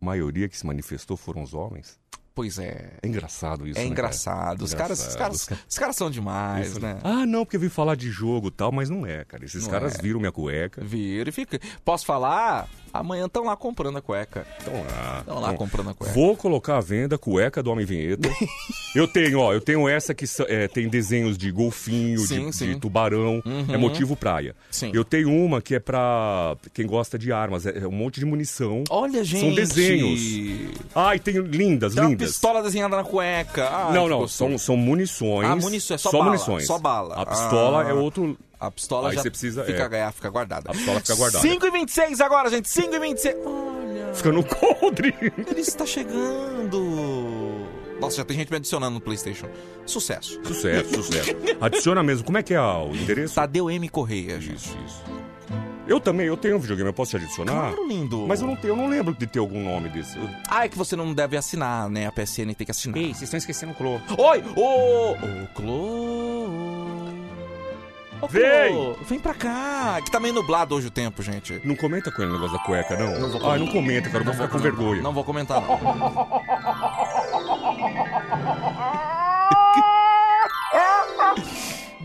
[SPEAKER 3] a maioria que se manifestou foram os homens?
[SPEAKER 2] Pois é.
[SPEAKER 3] É engraçado isso,
[SPEAKER 2] É
[SPEAKER 3] né, cara?
[SPEAKER 2] engraçado. Os caras, os caras,
[SPEAKER 3] Engraçado.
[SPEAKER 2] os caras são demais,
[SPEAKER 3] Isso,
[SPEAKER 2] né?
[SPEAKER 3] Ah, não, porque eu vi falar de jogo e tal, mas não é, cara. Esses
[SPEAKER 2] Não
[SPEAKER 3] caras
[SPEAKER 2] é.
[SPEAKER 3] viram minha cueca.
[SPEAKER 2] Vira e fica. Posso falar? Amanhã estão lá comprando a cueca.
[SPEAKER 3] Estão lá.
[SPEAKER 2] Estão lá
[SPEAKER 3] Bom,
[SPEAKER 2] comprando a cueca.
[SPEAKER 3] Vou colocar à venda a cueca do Homem Vinheta. <laughs> eu tenho, ó, eu tenho essa que é, tem desenhos de golfinho, de-
[SPEAKER 2] Sim,
[SPEAKER 3] de,
[SPEAKER 2] sim.
[SPEAKER 3] tubarão,
[SPEAKER 2] Uhum.
[SPEAKER 3] é motivo praia.
[SPEAKER 2] Sim.
[SPEAKER 3] Eu tenho uma que é pra quem gosta de armas, é, é um monte de munição.
[SPEAKER 2] Olha, gente.
[SPEAKER 3] São desenhos. Ai, tenho lindas,
[SPEAKER 2] Tem uma
[SPEAKER 3] lindas.
[SPEAKER 2] pistola desenhada na cueca. Ai,
[SPEAKER 11] não, não, são, são munições.
[SPEAKER 2] Ah, munições, é só bala,
[SPEAKER 11] munições.
[SPEAKER 2] só bala.
[SPEAKER 11] A pistola
[SPEAKER 2] Ah.
[SPEAKER 11] é outro.
[SPEAKER 2] A pistola
[SPEAKER 11] Aí
[SPEAKER 2] já
[SPEAKER 11] você precisa-
[SPEAKER 2] fica,
[SPEAKER 11] é.
[SPEAKER 2] fica guardada.
[SPEAKER 11] A pistola fica guardada.
[SPEAKER 2] 5 e 26 agora, gente. 5 e 26. Olha,
[SPEAKER 11] Fica no coldre.
[SPEAKER 2] ele está chegando. Nossa, já tem gente me adicionando no PlayStation. Sucesso.
[SPEAKER 11] Sucesso, sucesso. <laughs> Adiciona mesmo. Como é que é o endereço?
[SPEAKER 2] Tadeu M. Correia, gente.
[SPEAKER 11] Isso, isso. Eu também, eu tenho um videogame, eu posso te adicionar?
[SPEAKER 2] Claro, lindo.
[SPEAKER 11] Mas eu não, tenho, eu não lembro de ter algum nome desse.
[SPEAKER 2] Ah, é que você não deve assinar, né? A PSN tem que assinar.
[SPEAKER 3] Ei, vocês estão esquecendo o Clô.
[SPEAKER 2] Oi! Ô! Ô, Clô! Ô!
[SPEAKER 11] Vem!
[SPEAKER 2] Vem pra cá! Que tá meio nublado hoje o tempo, gente.
[SPEAKER 11] Não comenta com ele o negócio da cueca, não?
[SPEAKER 2] Não vou
[SPEAKER 11] Ah,
[SPEAKER 2] comentar.
[SPEAKER 11] não comenta, cara, eu vou ficar com vergonha.
[SPEAKER 2] Não vou comentar, não. <laughs>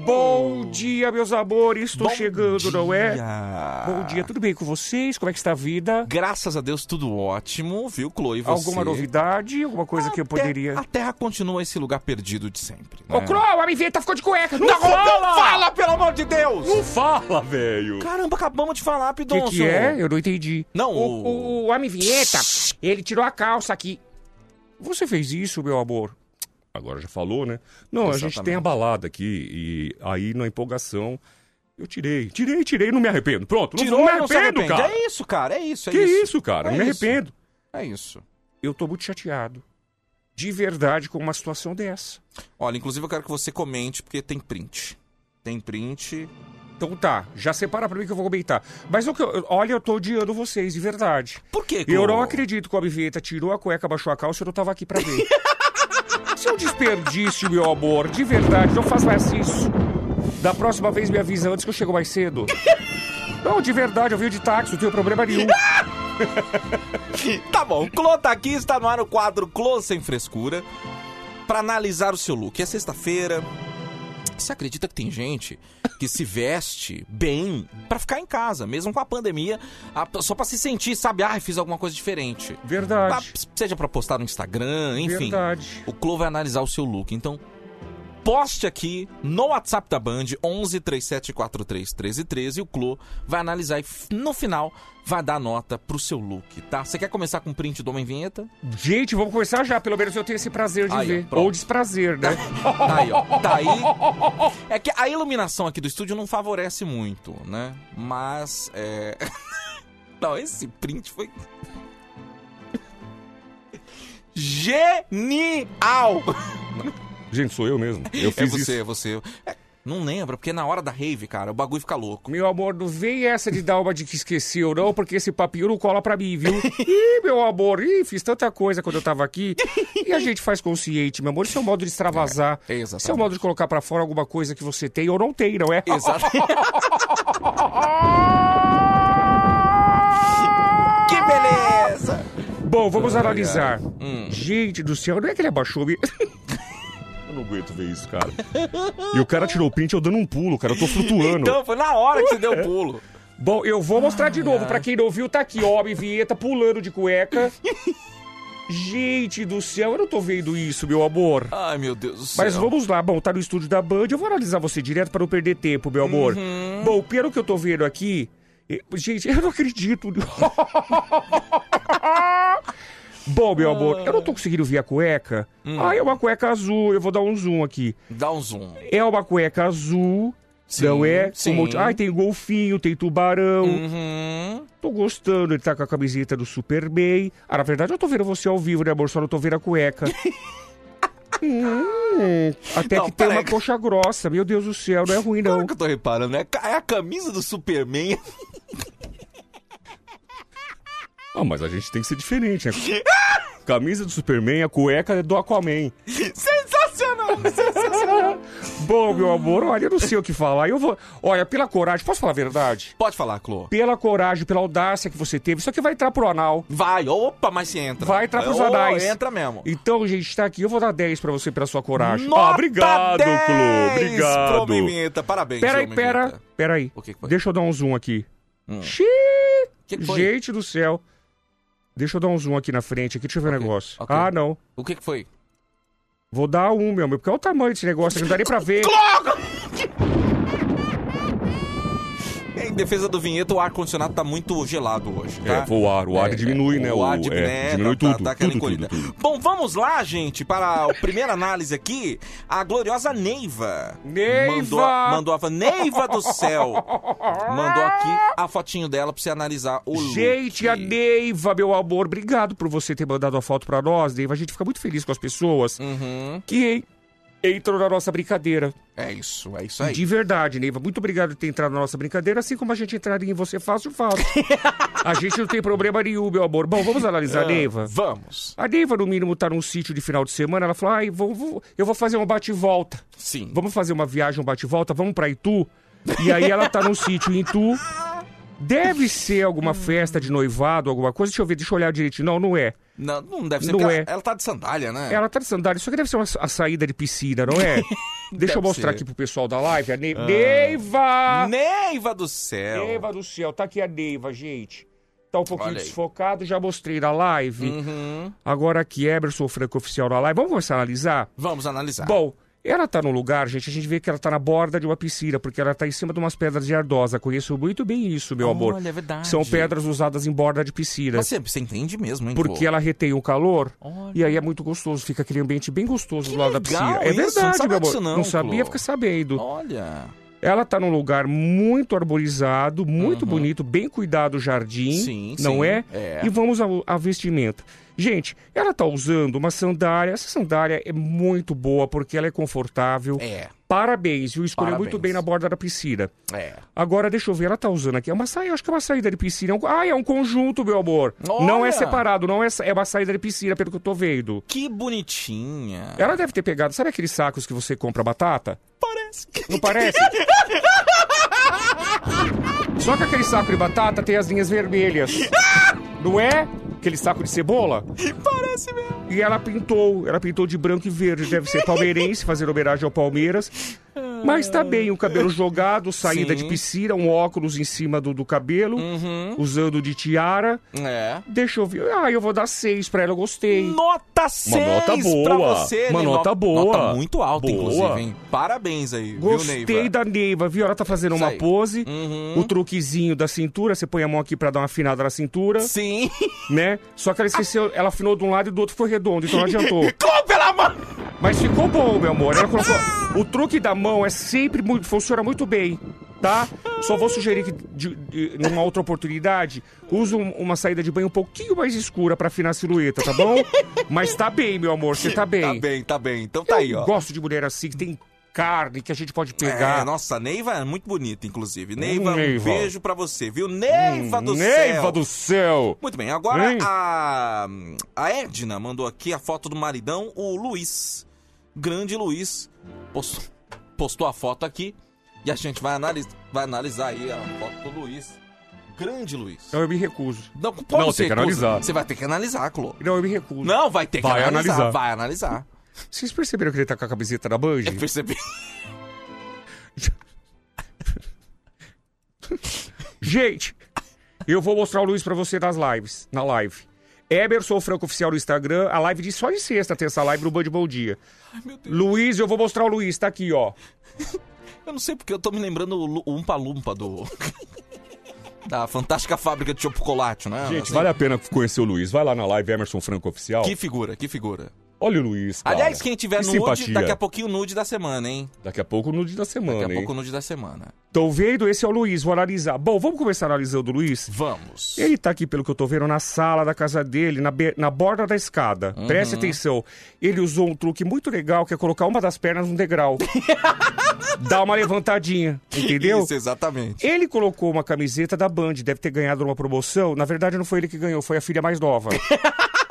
[SPEAKER 3] Bom dia, meus amores. Estou
[SPEAKER 2] Bom
[SPEAKER 3] chegando, não é?
[SPEAKER 2] dia.
[SPEAKER 3] Bom dia, tudo bem com vocês? Como é que está a vida?
[SPEAKER 2] Graças a Deus, tudo ótimo, viu, Chloe? Você?
[SPEAKER 3] Alguma novidade? Alguma coisa que eu
[SPEAKER 2] A
[SPEAKER 3] poderia.
[SPEAKER 2] A Terra continua esse lugar perdido de sempre. Né?
[SPEAKER 3] Ô, Clô, a Miveta ficou de cueca! Não,
[SPEAKER 2] Não,
[SPEAKER 3] fala!
[SPEAKER 2] não fala, pelo amor de Deus!
[SPEAKER 11] Não fala, velho!
[SPEAKER 2] Caramba, acabamos de falar,
[SPEAKER 3] O que,
[SPEAKER 2] Pidoncio.
[SPEAKER 3] que é? Eu não entendi.
[SPEAKER 2] Não,
[SPEAKER 3] O, o, o Homem Vinheta, ele tirou a calça aqui. Você fez isso, meu amor?
[SPEAKER 11] Agora já falou, né? Não, a gente
[SPEAKER 2] Exatamente.
[SPEAKER 11] tem a balada aqui e aí na empolgação eu tirei. Tirei, tirei, não me arrependo. Pronto, não-
[SPEAKER 2] Tirou
[SPEAKER 11] não me
[SPEAKER 2] não
[SPEAKER 11] arrependo,
[SPEAKER 2] arrepende.
[SPEAKER 11] cara.
[SPEAKER 2] É isso, cara, é isso, é
[SPEAKER 11] que
[SPEAKER 2] isso.
[SPEAKER 11] isso, cara?
[SPEAKER 2] É
[SPEAKER 11] não me
[SPEAKER 2] isso.
[SPEAKER 11] arrependo.
[SPEAKER 2] É isso.
[SPEAKER 3] Eu tô muito chateado. De verdade com uma situação dessa.
[SPEAKER 2] Olha, inclusive eu quero que você comente, porque tem print. Tem print.
[SPEAKER 3] Então tá, já separa pra mim que eu vou comentar. Mas o que eu- olha, eu tô odiando vocês, de verdade.
[SPEAKER 2] Por quê,
[SPEAKER 3] Eu não acredito que o Abiveta tirou a cueca, baixou a calça e eu não tava aqui pra ver. <laughs> Um desperdício, meu amor. De verdade, não faz mais isso. Da próxima vez me avisa antes que eu chego mais cedo. Não, de verdade, eu venho de táxi, não tenho problema nenhum. <laughs>
[SPEAKER 2] Tá bom, Clô tá aqui, está no ar o quadro Clô Sem Frescura, pra analisar o seu look. É sexta-feira. Você acredita que tem gente que se veste bem pra ficar em casa, mesmo com a pandemia, só pra se sentir, sabe, ah, fiz alguma coisa diferente.
[SPEAKER 3] Verdade.
[SPEAKER 2] Ah, Seja pra postar no Instagram, enfim.
[SPEAKER 3] Verdade.
[SPEAKER 2] O Clô vai analisar o seu look. Então, poste aqui no WhatsApp da Band, 11 3743 1313, e o Clô vai analisar e no final vai dar nota pro seu look, tá? Você quer começar com o print do Homem Vinheta?
[SPEAKER 3] Gente, vamos começar já. Pelo menos eu tenho esse prazer de
[SPEAKER 2] Aí, ó,
[SPEAKER 3] ver.
[SPEAKER 2] pronto.
[SPEAKER 3] Ou desprazer, né? <laughs>
[SPEAKER 2] Tá aí, ó. Tá aí. É que a iluminação aqui do estúdio não favorece muito, né? Mas, é... <laughs> Não, esse print foi... <laughs> Genial!
[SPEAKER 11] Gente, sou eu mesmo. Eu <laughs>
[SPEAKER 2] É
[SPEAKER 11] fiz
[SPEAKER 2] você,
[SPEAKER 11] isso.
[SPEAKER 2] é você. É, não lembra, porque na hora da rave, cara, o bagulho fica louco.
[SPEAKER 3] Meu amor, não vem essa de dar uma de que esqueceu, não, porque esse papinho não cola pra mim, viu? <laughs> Ih, meu amor, ih, fiz tanta coisa quando eu tava aqui. E a gente faz consciente, meu amor. Isso é um modo de extravasar.
[SPEAKER 2] É, exatamente.
[SPEAKER 3] Isso é um modo de colocar pra fora alguma coisa que você tem ou não tem, não é?
[SPEAKER 2] Exato. <laughs> que beleza!
[SPEAKER 3] Bom, vamos analisar.
[SPEAKER 2] Hum.
[SPEAKER 3] Gente do céu, não é que ele abaixou.
[SPEAKER 11] Eu não aguento ver isso, cara. E o cara tirou o print eu dando um pulo, cara. Eu tô flutuando.
[SPEAKER 2] Então, foi na hora que você deu o pulo.
[SPEAKER 3] Bom, eu vou mostrar de novo. Pra quem não viu, tá aqui, ó, vinheta pulando de cueca. Gente do céu, eu não tô vendo isso, meu amor.
[SPEAKER 2] Ai, meu Deus do céu.
[SPEAKER 3] Mas vamos lá, bom, tá no estúdio da Band, eu vou analisar você direto para não perder tempo, meu amor.
[SPEAKER 2] Uhum.
[SPEAKER 3] Bom, pelo que eu tô vendo aqui, eh, gente, <laughs> eu não acredito. <laughs> bom, meu amor, eu não tô conseguindo ver a cueca.
[SPEAKER 2] Hum.
[SPEAKER 3] Ah, é uma cueca azul, eu vou dar um zoom aqui.
[SPEAKER 2] Dá um zoom.
[SPEAKER 3] É uma cueca azul,
[SPEAKER 2] Sim,
[SPEAKER 3] não é?
[SPEAKER 2] Sim.
[SPEAKER 3] monte- Ai, tem golfinho, tem tubarão.
[SPEAKER 2] Uhum.
[SPEAKER 3] Tô gostando, ele tá com a camiseta do Superman. Ah, na verdade eu tô vendo você ao vivo, né, amor? Só não tô vendo a cueca. <laughs> Hum, até
[SPEAKER 2] Não,
[SPEAKER 3] que tem uma coxa grossa. Meu Deus do céu, não é ruim, não.
[SPEAKER 2] Claro que eu tô reparando, é ca- é a camisa do Superman. <laughs>
[SPEAKER 11] Ah, mas a gente tem que ser diferente, né? <laughs> Camisa do Superman, a cueca é do Aquaman.
[SPEAKER 2] Sensacional! Sensacional! <laughs>
[SPEAKER 3] Bom, meu amor, olha, eu não sei o que falar. Eu vou. Olha, pela coragem, posso falar a verdade?
[SPEAKER 2] Pode falar, Clô.
[SPEAKER 3] Pela coragem, pela audácia que você teve, isso aqui vai entrar pro anal.
[SPEAKER 2] Vai, opa, mas se entra.
[SPEAKER 3] Vai entrar pros
[SPEAKER 2] Ô,
[SPEAKER 3] anais.
[SPEAKER 2] Entra mesmo.
[SPEAKER 3] Então, gente, tá aqui. Eu vou dar 10 pra você pela sua coragem.
[SPEAKER 2] Nota
[SPEAKER 11] Ah, obrigado,
[SPEAKER 2] 10
[SPEAKER 11] Clô, obrigado.
[SPEAKER 2] pro Vinheta. Parabéns,
[SPEAKER 3] Pera aí,
[SPEAKER 2] Homem
[SPEAKER 3] pera,
[SPEAKER 2] Vinheta.
[SPEAKER 3] pera aí.
[SPEAKER 2] O que que foi?
[SPEAKER 3] Deixa eu dar um zoom aqui.
[SPEAKER 2] Hum.
[SPEAKER 3] Xiii!
[SPEAKER 2] Que que?
[SPEAKER 3] Gente do céu. Deixa eu dar um zoom aqui na frente, aqui, deixa eu ver o
[SPEAKER 2] Ok,
[SPEAKER 3] negócio.
[SPEAKER 2] ok.
[SPEAKER 3] Ah, não.
[SPEAKER 2] O que que foi?
[SPEAKER 3] Vou dar um, meu, meu, porque olha o tamanho desse negócio, não dá nem pra ver.
[SPEAKER 2] Em defesa do vinheta, o ar-condicionado tá muito gelado hoje, tá?
[SPEAKER 11] É, o ar, o ar diminui, né?
[SPEAKER 2] O ar
[SPEAKER 11] o-
[SPEAKER 2] diminui,
[SPEAKER 11] é,
[SPEAKER 2] é,
[SPEAKER 11] diminui
[SPEAKER 2] tá- tá-
[SPEAKER 11] tudo,
[SPEAKER 2] tá aquela
[SPEAKER 11] tudo,
[SPEAKER 2] encolhida.
[SPEAKER 11] tudo, tudo.
[SPEAKER 2] Bom, vamos lá, gente, para a primeira análise aqui. A gloriosa Neiva.
[SPEAKER 3] Neiva!
[SPEAKER 2] Mandou, mandou a... Neiva do céu! Mandou aqui a fotinho dela pra você analisar o look.
[SPEAKER 3] Gente, a Neiva, meu amor, obrigado por você ter mandado a foto pra nós, Neiva. A gente fica muito feliz com as pessoas
[SPEAKER 2] Uhum.
[SPEAKER 3] que entram na nossa brincadeira.
[SPEAKER 2] É isso, é isso aí.
[SPEAKER 3] De verdade, Neiva. Muito obrigado por ter entrado na nossa brincadeira, assim como a gente entraria em você fácil, fácil. <laughs> a gente não tem problema nenhum, meu amor. Bom, vamos analisar,
[SPEAKER 2] Ah,
[SPEAKER 3] Neiva.
[SPEAKER 2] Vamos.
[SPEAKER 3] A Neiva, no mínimo, tá num sítio de final de semana. Ela falou: ai, vou, vou- eu vou fazer um bate-volta.
[SPEAKER 2] Sim.
[SPEAKER 3] Vamos fazer uma viagem, um bate-volta, vamos pra Itu. E aí ela tá num sítio em Itu. Deve ser alguma festa de noivado, alguma coisa. Deixa eu ver, deixa eu olhar direitinho. Não, não é.
[SPEAKER 2] Não, não deve ser
[SPEAKER 3] Não é.
[SPEAKER 2] ela, ela tá de sandália, né?
[SPEAKER 3] Ela tá de sandália. Isso aqui deve ser uma, a saída de piscina, não é? <laughs> Deixa eu mostrar
[SPEAKER 2] ser.
[SPEAKER 3] aqui pro pessoal da live. A Ne-
[SPEAKER 2] Ah.
[SPEAKER 3] Neiva!
[SPEAKER 2] Neiva do céu!
[SPEAKER 3] Neiva do céu. Tá aqui a Neiva, gente. Tá um pouquinho desfocado, já mostrei na live.
[SPEAKER 2] Uhum.
[SPEAKER 3] Agora aqui, Eberson Franco Oficial na live. Vamos começar a analisar?
[SPEAKER 2] Vamos analisar.
[SPEAKER 3] Bom, ela tá num lugar, gente, a gente vê que ela tá na borda de uma piscina, porque ela tá em cima de umas pedras de ardosa. Conheço muito bem isso, meu amor.
[SPEAKER 2] Olha, é verdade.
[SPEAKER 3] São pedras usadas em borda de piscina.
[SPEAKER 2] Mas você, você entende mesmo, hein?
[SPEAKER 3] Porque
[SPEAKER 2] Clô?
[SPEAKER 3] ela retém o calor
[SPEAKER 2] Olha.
[SPEAKER 3] e aí é muito gostoso, fica aquele ambiente bem gostoso do lado da piscina. É
[SPEAKER 2] isso, não
[SPEAKER 3] verdade,
[SPEAKER 2] sabia
[SPEAKER 3] meu amor.
[SPEAKER 2] disso não,
[SPEAKER 3] sabia, fica sabendo.
[SPEAKER 2] Olha.
[SPEAKER 3] Ela tá num lugar muito arborizado, muito bonito, bem cuidado o jardim,
[SPEAKER 2] Uhum. Sim,
[SPEAKER 3] não
[SPEAKER 2] sim,
[SPEAKER 3] é?
[SPEAKER 2] é.
[SPEAKER 3] E vamos ao, ao vestimento. Gente, ela tá usando uma sandália. Essa sandália é muito boa porque ela é confortável.
[SPEAKER 2] É.
[SPEAKER 3] Parabéns, viu? Escolheu
[SPEAKER 2] Parabéns.
[SPEAKER 3] muito bem na borda da piscina.
[SPEAKER 2] É.
[SPEAKER 3] Agora, deixa eu ver, ela tá usando aqui. É uma saída, acho que é uma saída de piscina. É ah, é um conjunto, meu amor. Não é
[SPEAKER 2] Olha!
[SPEAKER 3] separado, não é, é uma saída de piscina, pelo que eu tô vendo.
[SPEAKER 2] Que bonitinha.
[SPEAKER 3] Ela deve ter pegado, sabe aqueles sacos que você compra batata?
[SPEAKER 2] Parece.
[SPEAKER 3] Não parece? <laughs> Só que aquele saco de batata tem as linhas vermelhas. Não é? Aquele saco de cebola? <laughs>
[SPEAKER 2] Parece mesmo.
[SPEAKER 3] E ela pintou, ela pintou de branco e verde. Deve ser palmeirense, fazer homenagem ao Palmeiras. <laughs> Mas tá bem, o cabelo jogado, saída
[SPEAKER 2] Sim.
[SPEAKER 3] de piscina, um óculos em cima do, do cabelo, usando de tiara.
[SPEAKER 2] É.
[SPEAKER 3] Deixa eu ver. Ah, eu vou dar seis pra ela, eu gostei.
[SPEAKER 2] Nota 6
[SPEAKER 11] nota boa.
[SPEAKER 2] pra você,
[SPEAKER 11] Uma
[SPEAKER 2] Neiva.
[SPEAKER 11] nota boa.
[SPEAKER 2] Nota muito alta,
[SPEAKER 11] Boa.
[SPEAKER 2] inclusive, hein? Parabéns aí, viu,
[SPEAKER 3] Gostei
[SPEAKER 2] Neiva?
[SPEAKER 3] da Neiva, viu? Ela tá fazendo
[SPEAKER 2] Isso
[SPEAKER 3] uma
[SPEAKER 2] aí.
[SPEAKER 3] pose,
[SPEAKER 2] Uhum.
[SPEAKER 3] o truquezinho da cintura, você põe a mão aqui pra dar uma afinada na cintura,
[SPEAKER 2] Sim.
[SPEAKER 3] né? Só que ela esqueceu, ela afinou de um lado e do outro foi redondo, então não adiantou. <laughs>
[SPEAKER 2] Como pela mão?
[SPEAKER 3] Mas ficou bom, meu amor. Ela colocou. O truque da mão é sempre muito. funciona muito bem, tá? Só vou sugerir que, de- de- numa outra oportunidade, use um- uma saída de banho um pouquinho mais escura pra afinar a silhueta, tá bom? Mas tá bem, meu amor, você tá bem.
[SPEAKER 2] Tá bem, tá bem. Então tá aí, ó.
[SPEAKER 3] Gosto de mulher assim, que tem carne, que a gente pode pegar.
[SPEAKER 2] É, nossa, Neiva é muito bonita, inclusive. Neiva,
[SPEAKER 3] Neiva.
[SPEAKER 2] um beijo pra você, viu? Neiva
[SPEAKER 3] Hum,
[SPEAKER 2] do
[SPEAKER 3] Neiva
[SPEAKER 2] céu.
[SPEAKER 3] do céu!
[SPEAKER 2] Muito bem, agora
[SPEAKER 3] Hein?
[SPEAKER 2] a, a Edna mandou aqui a foto do maridão, o Luiz. Grande Luiz. Postou, postou a foto aqui e a gente vai, analis, vai analisar aí a foto do Luiz. Grande Luiz.
[SPEAKER 3] Não, eu me recuso.
[SPEAKER 2] Não, como
[SPEAKER 11] Não,
[SPEAKER 2] você
[SPEAKER 11] tem que
[SPEAKER 2] recusa?
[SPEAKER 11] analisar.
[SPEAKER 2] Você vai ter que analisar, Clô.
[SPEAKER 3] Não, eu me recuso.
[SPEAKER 2] Não, vai ter que
[SPEAKER 11] Vai
[SPEAKER 2] analisar,
[SPEAKER 11] analisar.
[SPEAKER 2] Vai analisar.
[SPEAKER 3] Vocês perceberam que ele tá com a camiseta da Band?
[SPEAKER 2] Eu percebi. <laughs>
[SPEAKER 3] Gente, eu vou mostrar o Luiz pra você nas lives, na live. Emerson Franco Oficial no Instagram, a live de só de sexta tem essa live no Band Bom Dia. Luiz, eu vou mostrar o Luiz, tá aqui, ó. <laughs>
[SPEAKER 2] Eu não sei porque eu tô me lembrando o Umpa Lumpa do. <laughs> da fantástica fábrica de chocolate, né?
[SPEAKER 11] Gente,
[SPEAKER 2] Assim,
[SPEAKER 11] vale a pena conhecer o Luiz. Vai lá na live Emerson Franco Oficial.
[SPEAKER 2] Que figura, que figura.
[SPEAKER 11] Olha o Luiz, cara.
[SPEAKER 2] Aliás, quem tiver
[SPEAKER 11] Que
[SPEAKER 2] nude,
[SPEAKER 11] simpatia.
[SPEAKER 2] daqui a pouquinho nude da semana, hein?
[SPEAKER 11] Daqui a pouco no dia da semana,
[SPEAKER 2] Daqui a pouco nude da semana.
[SPEAKER 3] Tô vendo? Esse é o Luiz, vou analisar. Bom, vamos começar analisando o Luiz?
[SPEAKER 2] Vamos.
[SPEAKER 3] Ele tá aqui, pelo que eu tô vendo, na sala da casa dele, na, na borda da escada.
[SPEAKER 2] Uhum.
[SPEAKER 3] Preste atenção. Ele usou um truque muito legal, que é colocar uma das pernas num degrau. <laughs> Dá uma levantadinha, entendeu?
[SPEAKER 2] Isso, exatamente.
[SPEAKER 3] Ele colocou uma camiseta da Band, deve ter ganhado numa promoção. Na verdade, não foi ele que ganhou, foi a filha mais nova. <laughs>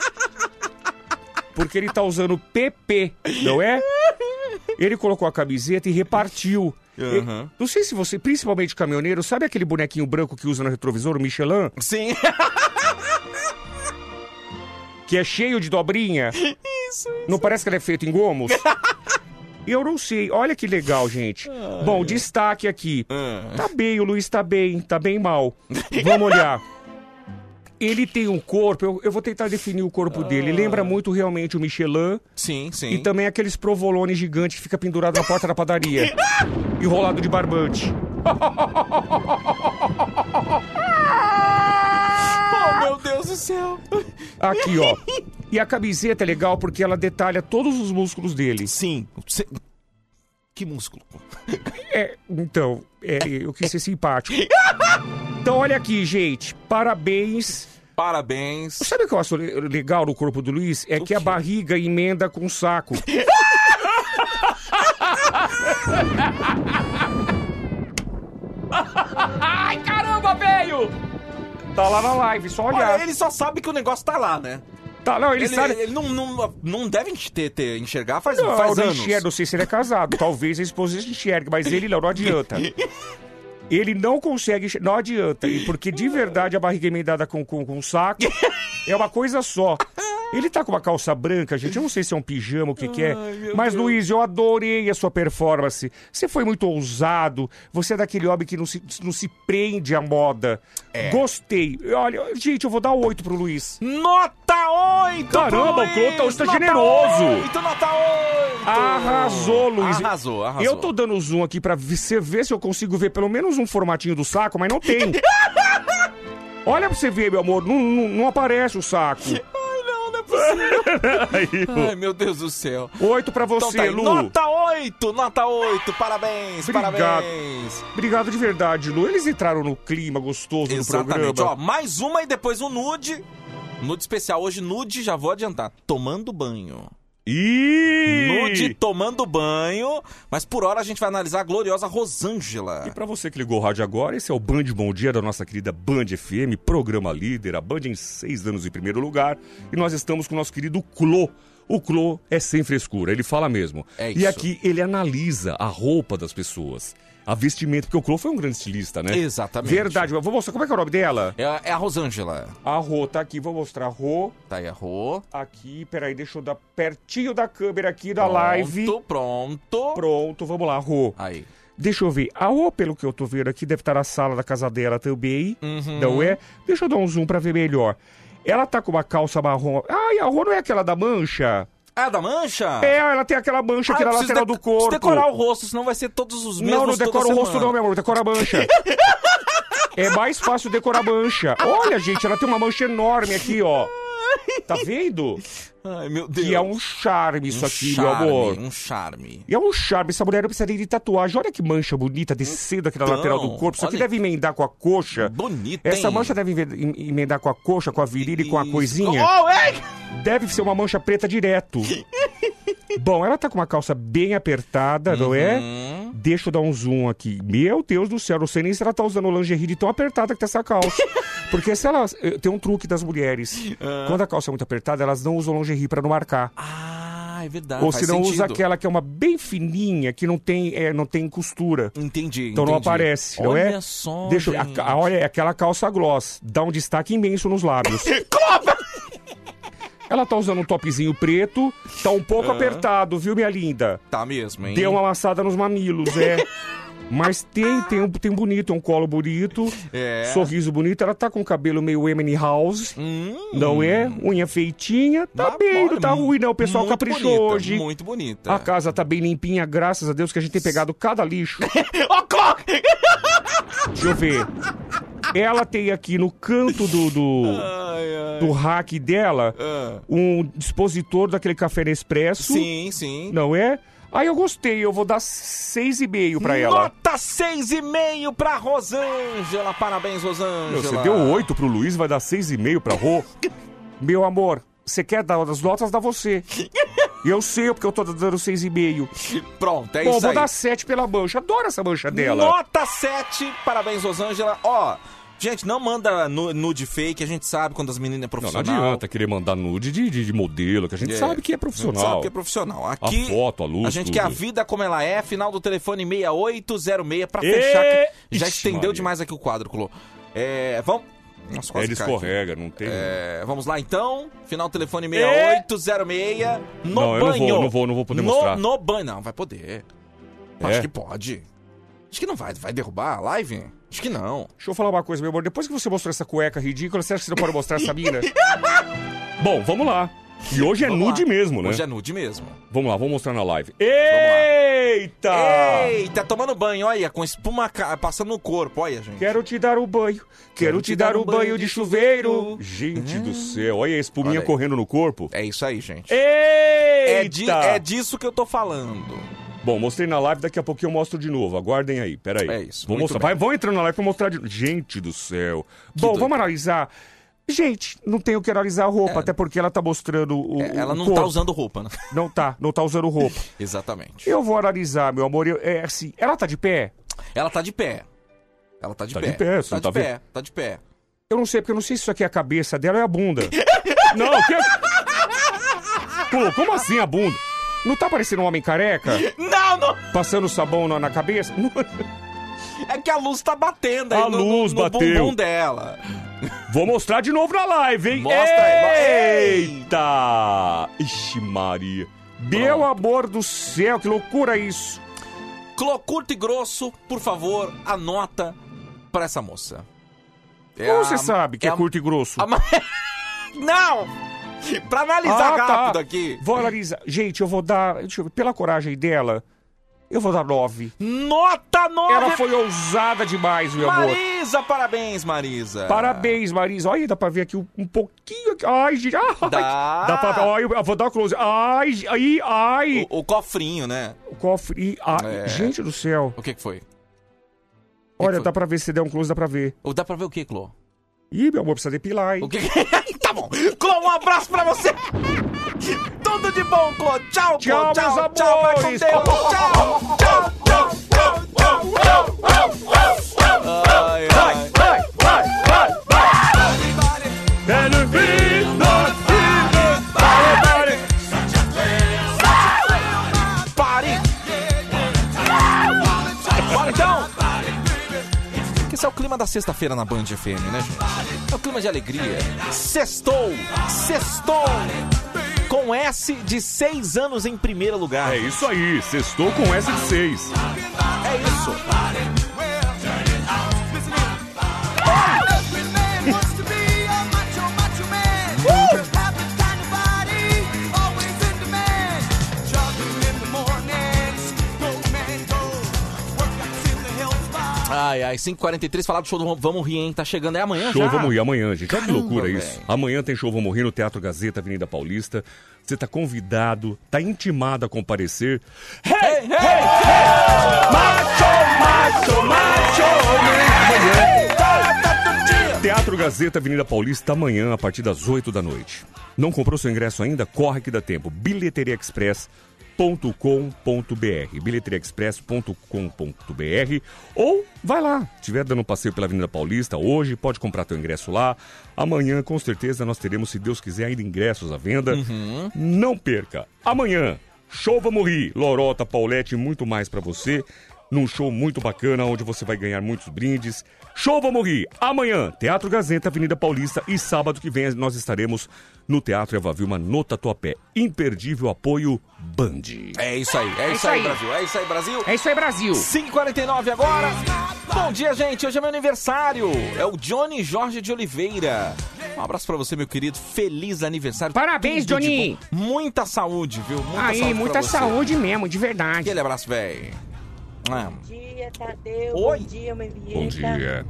[SPEAKER 3] Porque ele tá usando PP, não é? Ele colocou a camiseta e repartiu. E- Não sei se você, principalmente caminhoneiro, sabe aquele bonequinho branco que usa no retrovisor, o Michelin?
[SPEAKER 2] Sim. <laughs>
[SPEAKER 3] Que é cheio de dobrinha? Isso. Não parece que ele é feito em gomos? <laughs> Eu não sei. Olha que legal, gente. Bom, destaque aqui.
[SPEAKER 2] Ah.
[SPEAKER 3] Tá bem, o Luiz tá bem, tá bem mal. Vamos olhar. <laughs> Ele tem um corpo, eu, eu vou tentar definir o corpo ah. dele. Lembra ah. muito realmente o Michelin.
[SPEAKER 2] Sim, sim.
[SPEAKER 3] E também aqueles provolone gigante que fica pendurado na porta da padaria. <laughs> enrolado de barbante. <laughs> oh, meu Deus do céu. Aqui, ó. E a camiseta é legal porque ela detalha todos os músculos dele.
[SPEAKER 2] Sim. Que músculo?
[SPEAKER 3] É, então, é, eu quis ser simpático. <laughs> Então, olha aqui, gente. Parabéns
[SPEAKER 2] Parabéns.
[SPEAKER 3] Sabe o que eu acho le- legal no corpo do Luiz? É que a barriga emenda com o saco. <laughs> Ai, caramba, velho! Tá lá na live, só olhar.
[SPEAKER 2] Olha, ele só sabe que o negócio tá lá, né?
[SPEAKER 3] Tá, não, ele,
[SPEAKER 2] Ele,
[SPEAKER 3] sabe.
[SPEAKER 2] ele não, não, não deve ter, ter- enxergar faz,
[SPEAKER 3] Não,
[SPEAKER 2] faz
[SPEAKER 3] não
[SPEAKER 2] anos.
[SPEAKER 3] enxerga, não sei se ele é casado. Talvez a esposa enxergue, mas ele não, não adianta. <laughs> Ele não consegue, não adianta. Porque de verdade a barriga emendada com, com, com o saco <laughs> é uma coisa só. Ele tá com uma calça branca, gente. Eu não sei se é um pijama, o que, que é. Mas, Luiz, eu adorei a sua performance. Você foi muito ousado. Você é daquele homem que não se, não se prende à moda.
[SPEAKER 2] É.
[SPEAKER 3] Gostei. Olha, gente, eu vou dar oito pro Luiz.
[SPEAKER 2] Nota 8!
[SPEAKER 3] Caramba, o Clô tá- você tá generoso.
[SPEAKER 2] 8, nota 8!
[SPEAKER 3] Arrasou, Luiz.
[SPEAKER 2] Arrasou, arrasou.
[SPEAKER 3] Eu tô dando zoom aqui pra você ver se eu consigo ver pelo menos um formatinho do saco, mas não tem. <laughs> Olha pra você ver, meu amor, não, não- não aparece o saco. <laughs> Aí,
[SPEAKER 2] Ai, meu Deus do céu.
[SPEAKER 3] Oito pra
[SPEAKER 2] Então
[SPEAKER 3] você,
[SPEAKER 2] tá aí,
[SPEAKER 3] Lu.
[SPEAKER 2] Nota 8, nota 8. Parabéns,
[SPEAKER 3] Obrigado.
[SPEAKER 2] parabéns.
[SPEAKER 3] Obrigado de verdade, Lu. Eles entraram no clima gostoso
[SPEAKER 2] Exatamente.
[SPEAKER 3] do
[SPEAKER 2] Ó,
[SPEAKER 3] programa.
[SPEAKER 2] mais uma e depois um nude. Nude especial. Hoje, nude, já vou adiantar. Tomando banho.
[SPEAKER 3] Ih!
[SPEAKER 2] Nude tomando banho. Mas por hora a gente vai analisar a gloriosa Rosângela.
[SPEAKER 3] E pra você que ligou o rádio agora, esse é o Band Bom Dia da nossa querida Band FM, programa líder, a Band em seis anos em primeiro lugar. E nós estamos com o nosso querido Clô. O Clô é sem frescura, ele fala mesmo.
[SPEAKER 2] É
[SPEAKER 3] E aqui ele analisa a roupa das pessoas, a vestimenta, porque o Clô foi um grande estilista, né?
[SPEAKER 2] Exatamente.
[SPEAKER 3] Verdade, mas vou mostrar como é que é o nome dela.
[SPEAKER 2] É, a- é a Rosângela.
[SPEAKER 3] A Rô tá aqui, vou mostrar a Rô.
[SPEAKER 2] Tá aí a Rô.
[SPEAKER 3] Aqui, peraí, deixa eu dar pertinho da câmera aqui da live.
[SPEAKER 2] Pronto, pronto.
[SPEAKER 3] Pronto, vamos lá, Rô.
[SPEAKER 2] Aí.
[SPEAKER 3] Deixa eu ver. A Rô, pelo que eu tô vendo aqui, deve estar na sala da casa dela também.
[SPEAKER 2] Uhum.
[SPEAKER 3] Não é? Deixa eu dar um zoom pra ver melhor. Ela tá com uma calça marrom. Ai, a Rô não é aquela da mancha?
[SPEAKER 2] Ah, da mancha?
[SPEAKER 3] É, ela tem aquela mancha aqui
[SPEAKER 2] Ah,
[SPEAKER 3] na
[SPEAKER 2] preciso
[SPEAKER 3] lateral do corpo.
[SPEAKER 2] decorar o rosto, senão vai ser todos os mesmos
[SPEAKER 3] Não, não decora o rosto não, meu amor, decora a mancha. <laughs> é mais fácil decorar a mancha. Olha, gente, ela tem uma mancha enorme aqui, ó. <laughs> Tá vendo?
[SPEAKER 2] Ai, meu Deus.
[SPEAKER 3] Que é um charme isso
[SPEAKER 2] Um
[SPEAKER 3] aqui,
[SPEAKER 2] charme,
[SPEAKER 3] meu amor.
[SPEAKER 2] Um charme.
[SPEAKER 3] E é um charme, essa mulher não precisa nem de tatuagem. Olha que mancha bonita descendo aqui na
[SPEAKER 2] Então,
[SPEAKER 3] lateral do corpo. Isso aqui deve emendar com a coxa.
[SPEAKER 2] Bonita,
[SPEAKER 3] Essa
[SPEAKER 2] hein?
[SPEAKER 3] mancha deve emend- em- emendar com a coxa, com a virilha e com a coisinha.
[SPEAKER 2] Oh, ei!
[SPEAKER 3] Deve ser uma mancha preta direto. <laughs> Bom, ela tá com uma calça bem apertada, não é?
[SPEAKER 2] Uhum.
[SPEAKER 3] Deixa eu dar um zoom aqui. Meu Deus do céu, não sei nem se ela tá usando lingerie de tão apertada que tá essa calça. <laughs> Porque se ela. Tem um truque das mulheres. Quando a calça é muito apertada, elas não usam lingerie pra não marcar.
[SPEAKER 2] Ah, é verdade.
[SPEAKER 3] Ou se não usa aquela que é uma bem fininha, que não tem, é, não tem costura.
[SPEAKER 2] Entendi,
[SPEAKER 3] Então não
[SPEAKER 2] entendi.
[SPEAKER 3] aparece, não
[SPEAKER 2] Olha
[SPEAKER 3] é?
[SPEAKER 2] só,
[SPEAKER 3] Deixa
[SPEAKER 2] gente.
[SPEAKER 3] a- olha, é aquela calça gloss. Dá um destaque imenso nos lábios. <laughs> Ela tá usando um topzinho preto, tá um pouco apertado, viu, minha linda?
[SPEAKER 2] Tá mesmo, hein?
[SPEAKER 3] Deu uma amassada nos mamilos, é. <laughs> Mas tem, tem, um, tem bonito, um colo bonito,
[SPEAKER 2] É.
[SPEAKER 3] sorriso bonito. Ela tá com o cabelo meio Emily House,
[SPEAKER 2] Hum,
[SPEAKER 3] não é? Unha feitinha. Tá bem, não tá ruim não. O pessoal caprichou
[SPEAKER 2] bonita,
[SPEAKER 3] hoje.
[SPEAKER 2] Muito bonita.
[SPEAKER 3] A casa tá bem limpinha, graças a Deus que a gente tem pegado cada lixo. <laughs> Deixa eu ver. Ela tem aqui no canto do, do,
[SPEAKER 2] Ai, ai.
[SPEAKER 3] do rack dela
[SPEAKER 2] Ah.
[SPEAKER 3] um dispositor daquele café Nespresso.
[SPEAKER 2] Sim, sim.
[SPEAKER 3] Não é? Aí eu gostei, eu vou dar seis e meio pra ela.
[SPEAKER 2] Nota 6,5 pra Rosângela. Parabéns, Rosângela.
[SPEAKER 3] Meu, você deu oito pro Luiz, vai dar seis e meio pra Rô. <laughs> Meu amor, você quer dar as notas, dá você. <laughs> Eu sei, porque eu tô dando seis e meio.
[SPEAKER 2] Pronto, é
[SPEAKER 3] Bom,
[SPEAKER 2] isso
[SPEAKER 3] vou
[SPEAKER 2] aí.
[SPEAKER 3] dar sete pela mancha. Adoro essa mancha dela.
[SPEAKER 2] Nota 7. Parabéns, Rosângela. Ó, gente, não manda nu- nude fake. A gente sabe quando as meninas é
[SPEAKER 3] Não, não
[SPEAKER 2] profissional.
[SPEAKER 3] adianta querer mandar nude de, de, de modelo, que a gente
[SPEAKER 2] É,
[SPEAKER 3] sabe que é
[SPEAKER 2] A gente
[SPEAKER 3] profissional.
[SPEAKER 2] sabe que é profissional. Aqui,
[SPEAKER 3] A foto, a luz,
[SPEAKER 2] A gente
[SPEAKER 3] tudo.
[SPEAKER 2] quer a vida como ela é. Final do telefone 6806 pra
[SPEAKER 3] Ê,
[SPEAKER 2] fechar. Já
[SPEAKER 3] Ixi,
[SPEAKER 2] estendeu
[SPEAKER 3] Maria.
[SPEAKER 2] demais aqui o quadro, Clô. É, vamos... Nossa,
[SPEAKER 3] É,
[SPEAKER 2] quase
[SPEAKER 3] ele
[SPEAKER 2] cai aqui.
[SPEAKER 3] escorrega, não tem.
[SPEAKER 2] É, vamos lá então. Final do telefone 6806. No
[SPEAKER 3] Não, eu não
[SPEAKER 2] banho.
[SPEAKER 3] vou, não vou, não vou poder
[SPEAKER 2] no,
[SPEAKER 3] mostrar.
[SPEAKER 2] No banho. Não, vai poder.
[SPEAKER 3] É?
[SPEAKER 2] Acho que pode. Acho que não vai. Vai derrubar a live? Acho que não.
[SPEAKER 3] Deixa eu falar uma coisa, meu amor. Depois que você mostrou essa cueca ridícula, você acha que você não pode mostrar essa mina? <laughs> Bom, vamos lá. E hoje é
[SPEAKER 2] Vamos
[SPEAKER 3] nude
[SPEAKER 2] lá.
[SPEAKER 3] mesmo, né?
[SPEAKER 2] Hoje é nude mesmo.
[SPEAKER 3] Vamos lá, vamos mostrar na live. Eita!
[SPEAKER 2] Eita, tomando banho, olha, com espuma ca- passando no corpo, olha, gente.
[SPEAKER 3] Quero te dar o banho, quero te dar o banho de chuveiro. Gente do céu, olha a espuminha
[SPEAKER 2] aí.
[SPEAKER 3] correndo no corpo.
[SPEAKER 2] É isso aí, gente.
[SPEAKER 3] Eita!
[SPEAKER 2] É, di- é disso que eu tô falando.
[SPEAKER 3] Bom, mostrei na live, daqui a pouquinho eu mostro de novo. Aguardem aí, peraí.
[SPEAKER 2] É isso,
[SPEAKER 3] Vou
[SPEAKER 2] muito
[SPEAKER 3] mostrar.
[SPEAKER 2] bem.
[SPEAKER 3] Vai, vão entrando na live pra mostrar de Gente do céu. Bom,
[SPEAKER 2] doido.
[SPEAKER 3] vamos analisar. Gente, não tenho que analisar a roupa, até porque ela tá mostrando o.
[SPEAKER 2] É, ela
[SPEAKER 3] o
[SPEAKER 2] não
[SPEAKER 3] corpo.
[SPEAKER 2] tá usando roupa, né?
[SPEAKER 3] Não tá, não tá usando roupa. <laughs>
[SPEAKER 2] Exatamente.
[SPEAKER 3] Eu vou analisar, meu amor. eu- é assim, ela tá de pé?
[SPEAKER 2] Ela tá de pé. Ela tá de
[SPEAKER 3] Tá
[SPEAKER 2] pé.
[SPEAKER 3] de pé,
[SPEAKER 2] tá de
[SPEAKER 3] tá
[SPEAKER 2] pé, tá de pé.
[SPEAKER 3] Eu não sei, porque eu não sei se isso aqui é a cabeça dela ou é a bunda. <laughs> não, que... Pô, como assim a bunda? Não tá parecendo um homem careca? <laughs>
[SPEAKER 2] Não, não!
[SPEAKER 3] Passando sabão na, na cabeça? Não-
[SPEAKER 2] É que a luz tá batendo aí
[SPEAKER 3] A
[SPEAKER 2] no,
[SPEAKER 3] luz
[SPEAKER 2] no, no
[SPEAKER 3] bateu.
[SPEAKER 2] bumbum dela.
[SPEAKER 3] Vou mostrar de novo na live, hein?
[SPEAKER 2] Mostra aí,
[SPEAKER 3] Eita! Ixi, Maria. Meu amor do céu, que loucura isso.
[SPEAKER 2] Clô curto e grosso, por favor, anota pra essa moça. É
[SPEAKER 3] Como
[SPEAKER 2] a-
[SPEAKER 3] você sabe que é,
[SPEAKER 2] a-
[SPEAKER 3] curto e grosso?
[SPEAKER 2] a ma- <laughs> Não! Pra analisar
[SPEAKER 3] Ah, tá.
[SPEAKER 2] rápido aqui.
[SPEAKER 3] Vou analisar. Gente, eu vou dar. Deixa eu ver, pela coragem dela, eu vou dar nove.
[SPEAKER 2] Nota 9!
[SPEAKER 3] Ela foi ousada demais, meu amor.
[SPEAKER 2] Marisa, parabéns, Marisa.
[SPEAKER 3] Parabéns, Marisa. Olha, dá pra ver aqui um, pouquinho. aqui. Ai, gente. Ai,
[SPEAKER 2] Dá.
[SPEAKER 3] Dá pra ver. Olha, eu vou dar um close. Ai, ai, ai.
[SPEAKER 2] O, o cofrinho, né?
[SPEAKER 3] O cofre. Ai,
[SPEAKER 2] É.
[SPEAKER 3] Gente do céu.
[SPEAKER 2] O que que foi?
[SPEAKER 3] Olha,
[SPEAKER 2] foi?
[SPEAKER 3] dá pra ver se der um close, dá pra ver.
[SPEAKER 2] Ou Dá pra ver o que, Clô?
[SPEAKER 3] Ih, meu amor, precisa depilar, hein?
[SPEAKER 2] O que <laughs> Tá bom. Clô, um abraço pra você. Tudo de bom, Clô. Tchau, Clô.
[SPEAKER 3] Tchau,
[SPEAKER 2] tchau,
[SPEAKER 3] meus
[SPEAKER 2] tchau. Vai com
[SPEAKER 3] amores.
[SPEAKER 2] Deus. Tchau, tchau, tchau, tchau, tchau, tchau, tchau. Ai, ai.
[SPEAKER 3] Vai, vai, vai, vai. Ele vino,
[SPEAKER 2] Pare! Bora então! Que esse é o clima da sexta-feira na Band FM, né, gente? É o clima de alegria. Sextou! Sextou! Com S de seis anos em primeiro lugar.
[SPEAKER 3] É isso aí, sextou com essa de seis.
[SPEAKER 2] É isso. Ai, ai, 5h43, falar do show do Vamos Rir, hein? Tá chegando, é amanhã
[SPEAKER 3] Show
[SPEAKER 2] já?
[SPEAKER 3] Vamos Rir amanhã, gente. Olha que
[SPEAKER 2] Caramba,
[SPEAKER 3] loucura isso.
[SPEAKER 2] velho.
[SPEAKER 3] Amanhã tem Show Vamos Rir no Teatro Gazeta, Avenida Paulista. Você tá convidado, tá intimado a comparecer.
[SPEAKER 2] Hey, hey,
[SPEAKER 3] Macho, macho, macho, Amanhã. Teatro Gazeta, Avenida Paulista, amanhã, a partir das 8 da noite. Não comprou seu ingresso ainda? Corre que dá tempo. bilheteriaexpress.com.br bilheteriaexpress.com.br ou vai lá, se estiver dando um passeio pela Avenida Paulista hoje, pode comprar teu ingresso lá. Amanhã, com certeza, nós teremos, se Deus quiser, ainda ingressos à venda. Não perca. Amanhã, show Vamos Rir, Lorota, Paulette e muito mais pra você. Num show muito bacana, onde você vai ganhar muitos brindes. Show Vamos Rir, amanhã, Teatro Gazeta, Avenida Paulista. E sábado que vem nós estaremos no Teatro Eva Vilma, no Tatuapé. Imperdível apoio Band.
[SPEAKER 2] É isso aí, é, isso aí, Brasil. É isso aí, Brasil.
[SPEAKER 12] É isso aí, Brasil.
[SPEAKER 2] 5h49 agora. Bom dia, gente. Hoje é meu aniversário. É o Johnny Jorge de Oliveira. Um abraço pra você, meu querido. Feliz aniversário.
[SPEAKER 12] Parabéns,
[SPEAKER 2] Tudo
[SPEAKER 12] Johnny.
[SPEAKER 2] Muita saúde, viu? Muita
[SPEAKER 12] Aí,
[SPEAKER 2] saúde
[SPEAKER 12] muita
[SPEAKER 2] pra você.
[SPEAKER 12] saúde mesmo, de verdade.
[SPEAKER 2] Aquele abraço, velho. Ah,
[SPEAKER 13] Bom dia, Tadeu.
[SPEAKER 2] Oi.
[SPEAKER 13] Bom dia, mãe Vieta.
[SPEAKER 3] Bom dia.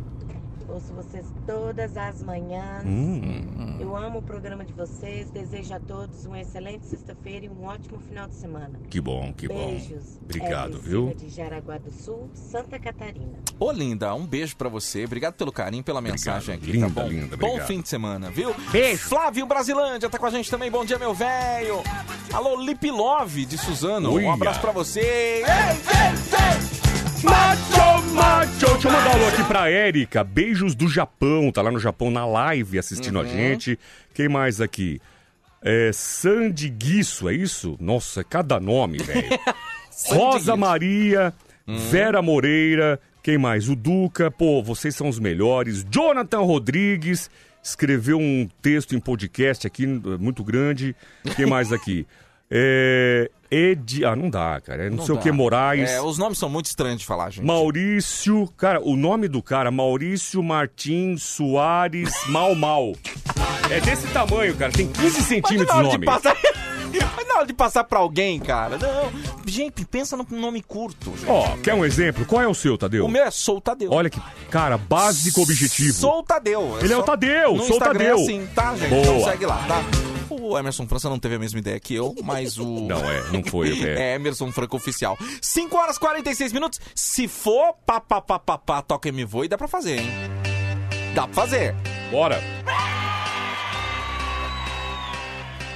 [SPEAKER 13] Ouço vocês todas as manhãs.
[SPEAKER 3] Hum.
[SPEAKER 13] Eu amo o programa de vocês. Desejo a todos uma excelente sexta-feira e um ótimo final de semana.
[SPEAKER 3] Que bom, que bom.
[SPEAKER 13] Beijos.
[SPEAKER 3] Obrigado,
[SPEAKER 13] Érica
[SPEAKER 3] viu?
[SPEAKER 13] De Jaraguá do Sul, Santa Catarina.
[SPEAKER 2] Ô, linda, um beijo pra você. Obrigado pelo carinho, pela mensagem aqui,
[SPEAKER 3] Linda,
[SPEAKER 2] tá bom?
[SPEAKER 3] linda,
[SPEAKER 2] bom
[SPEAKER 3] obrigado.
[SPEAKER 2] fim de semana, viu?
[SPEAKER 12] Beijo.
[SPEAKER 2] Flávio Brasilândia tá com a gente também. Bom dia, meu velho. Alô, Lip Love de Suzano.
[SPEAKER 3] Uia.
[SPEAKER 2] Um abraço pra você. Ei, ei, ei.
[SPEAKER 3] Macho, macho! Deixa eu mandar um alô aqui pra Érica. Beijos do Japão. Tá lá no Japão na live assistindo
[SPEAKER 2] Uhum.
[SPEAKER 3] a gente. Quem mais aqui? É, Sandy Guiço, é isso? Nossa, cada nome, <laughs> velho. Rosa Maria,
[SPEAKER 2] Hum.
[SPEAKER 3] Vera Moreira. Quem mais? O Duca. Pô, vocês são os melhores. Jonathan Rodrigues. Escreveu um texto em podcast aqui, muito grande. Quem mais aqui? <laughs> É. Ed. Ah, não dá, cara. É não,
[SPEAKER 2] Não
[SPEAKER 3] sei o
[SPEAKER 2] dá.
[SPEAKER 3] que, Moraes.
[SPEAKER 2] É, os nomes são muito estranhos de falar, gente.
[SPEAKER 3] Maurício, cara, o nome do cara, Maurício Martins Soares Mal Mal. É desse tamanho, cara. Tem 15
[SPEAKER 2] Mas
[SPEAKER 3] centímetros o nome.
[SPEAKER 2] passar... Mas na hora de passar pra alguém, cara, não. Gente, pensa no nome curto. gente.
[SPEAKER 3] Ó, quer um exemplo? Qual é o seu, Tadeu?
[SPEAKER 2] O meu é Sou Tadeu.
[SPEAKER 3] Olha que, cara, básico objetivo.
[SPEAKER 2] Sou Tadeu.
[SPEAKER 3] Ele é o Tadeu,
[SPEAKER 2] no
[SPEAKER 3] sou
[SPEAKER 2] Instagram
[SPEAKER 3] Tadeu.
[SPEAKER 2] É assim, tá, gente?
[SPEAKER 3] Boa.
[SPEAKER 2] Então segue lá, tá? O Emerson França não teve a mesma ideia que eu, mas o. <laughs>
[SPEAKER 3] Não, é, não foi, <laughs> é.
[SPEAKER 2] É Emerson Franco Oficial. 5 horas e 46 minutos. Se for pá, pá, pá, pá, pá, toca e me voe, dá pra fazer, hein? Dá pra fazer.
[SPEAKER 3] Bora.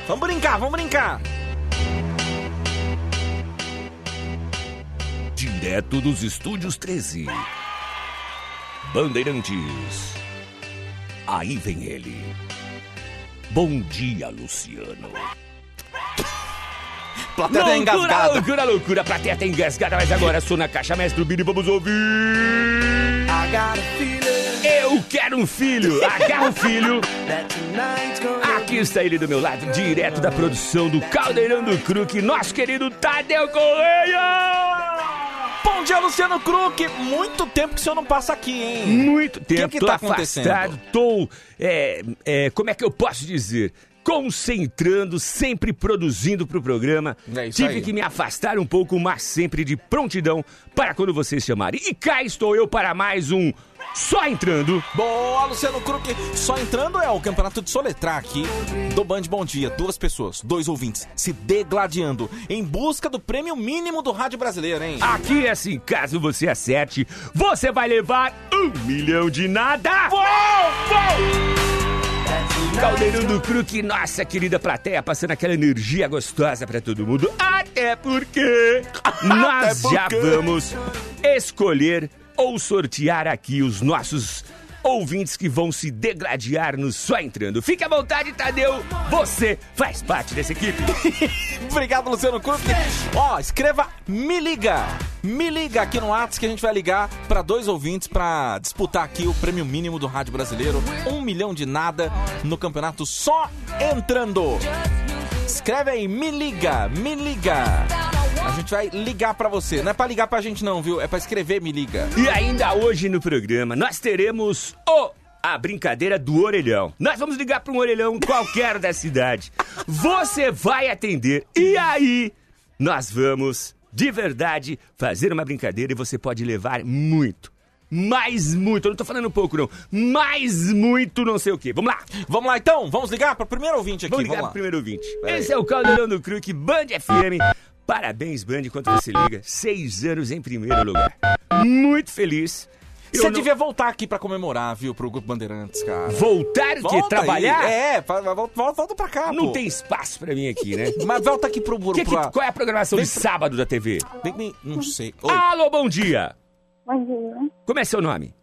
[SPEAKER 2] Vamos brincar, vamos brincar.
[SPEAKER 3] Direto dos estúdios 13. Bandeirantes. Aí vem ele. Bom dia, Luciano.
[SPEAKER 2] Plateia tá
[SPEAKER 3] loucura,
[SPEAKER 2] engasgada.
[SPEAKER 3] loucura, loucura. Plateia tá engasgada, mas agora sou na caixa mestre Bini, vamos ouvir. Eu quero um filho. Agarra o filho. Aqui está ele do meu lado, direto da produção do Caldeirão do Crook, nosso querido Tadeu Correia.
[SPEAKER 2] Bom dia, Luciano Crook. Muito tempo que o senhor não passa aqui, hein?
[SPEAKER 3] Muito tempo,
[SPEAKER 2] que
[SPEAKER 3] tô
[SPEAKER 2] tá acontecendo?
[SPEAKER 3] afastado, tô, é, é, como é que eu posso dizer? Concentrando, sempre produzindo pro programa.
[SPEAKER 2] É isso
[SPEAKER 3] Tive
[SPEAKER 2] aí.
[SPEAKER 3] que me afastar um pouco, mas sempre de prontidão para quando vocês chamarem. E cá estou eu para mais um Só Entrando.
[SPEAKER 2] Boa, Luciano Crook. Só entrando é o campeonato de soletrar aqui do Band Bom Dia. Duas pessoas, dois ouvintes, se degladiando em busca do prêmio mínimo do rádio brasileiro, hein?
[SPEAKER 3] Aqui é assim, caso você acerte, você vai levar um milhão de nada! Caldeirão do Crook, nossa querida plateia, passando aquela energia gostosa pra todo mundo. Até porque <laughs> nós
[SPEAKER 2] Até
[SPEAKER 3] já
[SPEAKER 2] porque.
[SPEAKER 3] vamos escolher ou sortear aqui os nossos ouvintes que vão se degladiar no Só Entrando. Fique à vontade, Tadeu, você faz parte dessa equipe. <laughs>
[SPEAKER 2] Obrigado, Luciano Crook. Ó, escreva Me Liga. Me liga aqui no WhatsApp que a gente vai ligar para dois ouvintes para disputar aqui o prêmio mínimo do rádio brasileiro. Um milhão de nada no campeonato só entrando. Escreve aí, me liga, me liga. A gente vai ligar pra você. Não é pra ligar pra gente não, viu? É pra escrever me liga.
[SPEAKER 3] E ainda hoje no programa nós teremos o a brincadeira do orelhão. Nós vamos ligar para um orelhão qualquer da cidade. Você vai atender e aí nós vamos de verdade fazer uma brincadeira e você pode levar muito. Mais muito, eu não tô falando pouco não, mais muito não sei o que. Vamos lá,
[SPEAKER 2] Vamos lá então, vamos ligar pro primeiro ouvinte aqui.
[SPEAKER 3] vamos ligar pro
[SPEAKER 2] lá.
[SPEAKER 3] primeiro ouvinte. Esse
[SPEAKER 2] aí.
[SPEAKER 3] é o Caldeirão do Crook, Band FM. Parabéns, Band, enquanto você liga. Seis anos em primeiro lugar. Muito feliz.
[SPEAKER 2] Você
[SPEAKER 3] não-
[SPEAKER 2] devia voltar aqui pra comemorar, viu, pro Grupo Bandeirantes, cara.
[SPEAKER 3] Voltar o quê?
[SPEAKER 2] Volta
[SPEAKER 3] Trabalhar?
[SPEAKER 2] aí. É, volta, volta, volta pra cá,
[SPEAKER 3] Não
[SPEAKER 2] pô.
[SPEAKER 3] tem espaço pra mim aqui, né? <laughs>
[SPEAKER 2] Mas volta aqui pro... pro
[SPEAKER 3] Que que-
[SPEAKER 2] pra-
[SPEAKER 3] qual é a programação
[SPEAKER 2] Vem
[SPEAKER 3] de
[SPEAKER 2] pra-
[SPEAKER 3] sábado da TV?
[SPEAKER 2] Vem, não sei. Oi.
[SPEAKER 3] Alô, bom dia.
[SPEAKER 14] Bom dia.
[SPEAKER 3] Como é seu nome?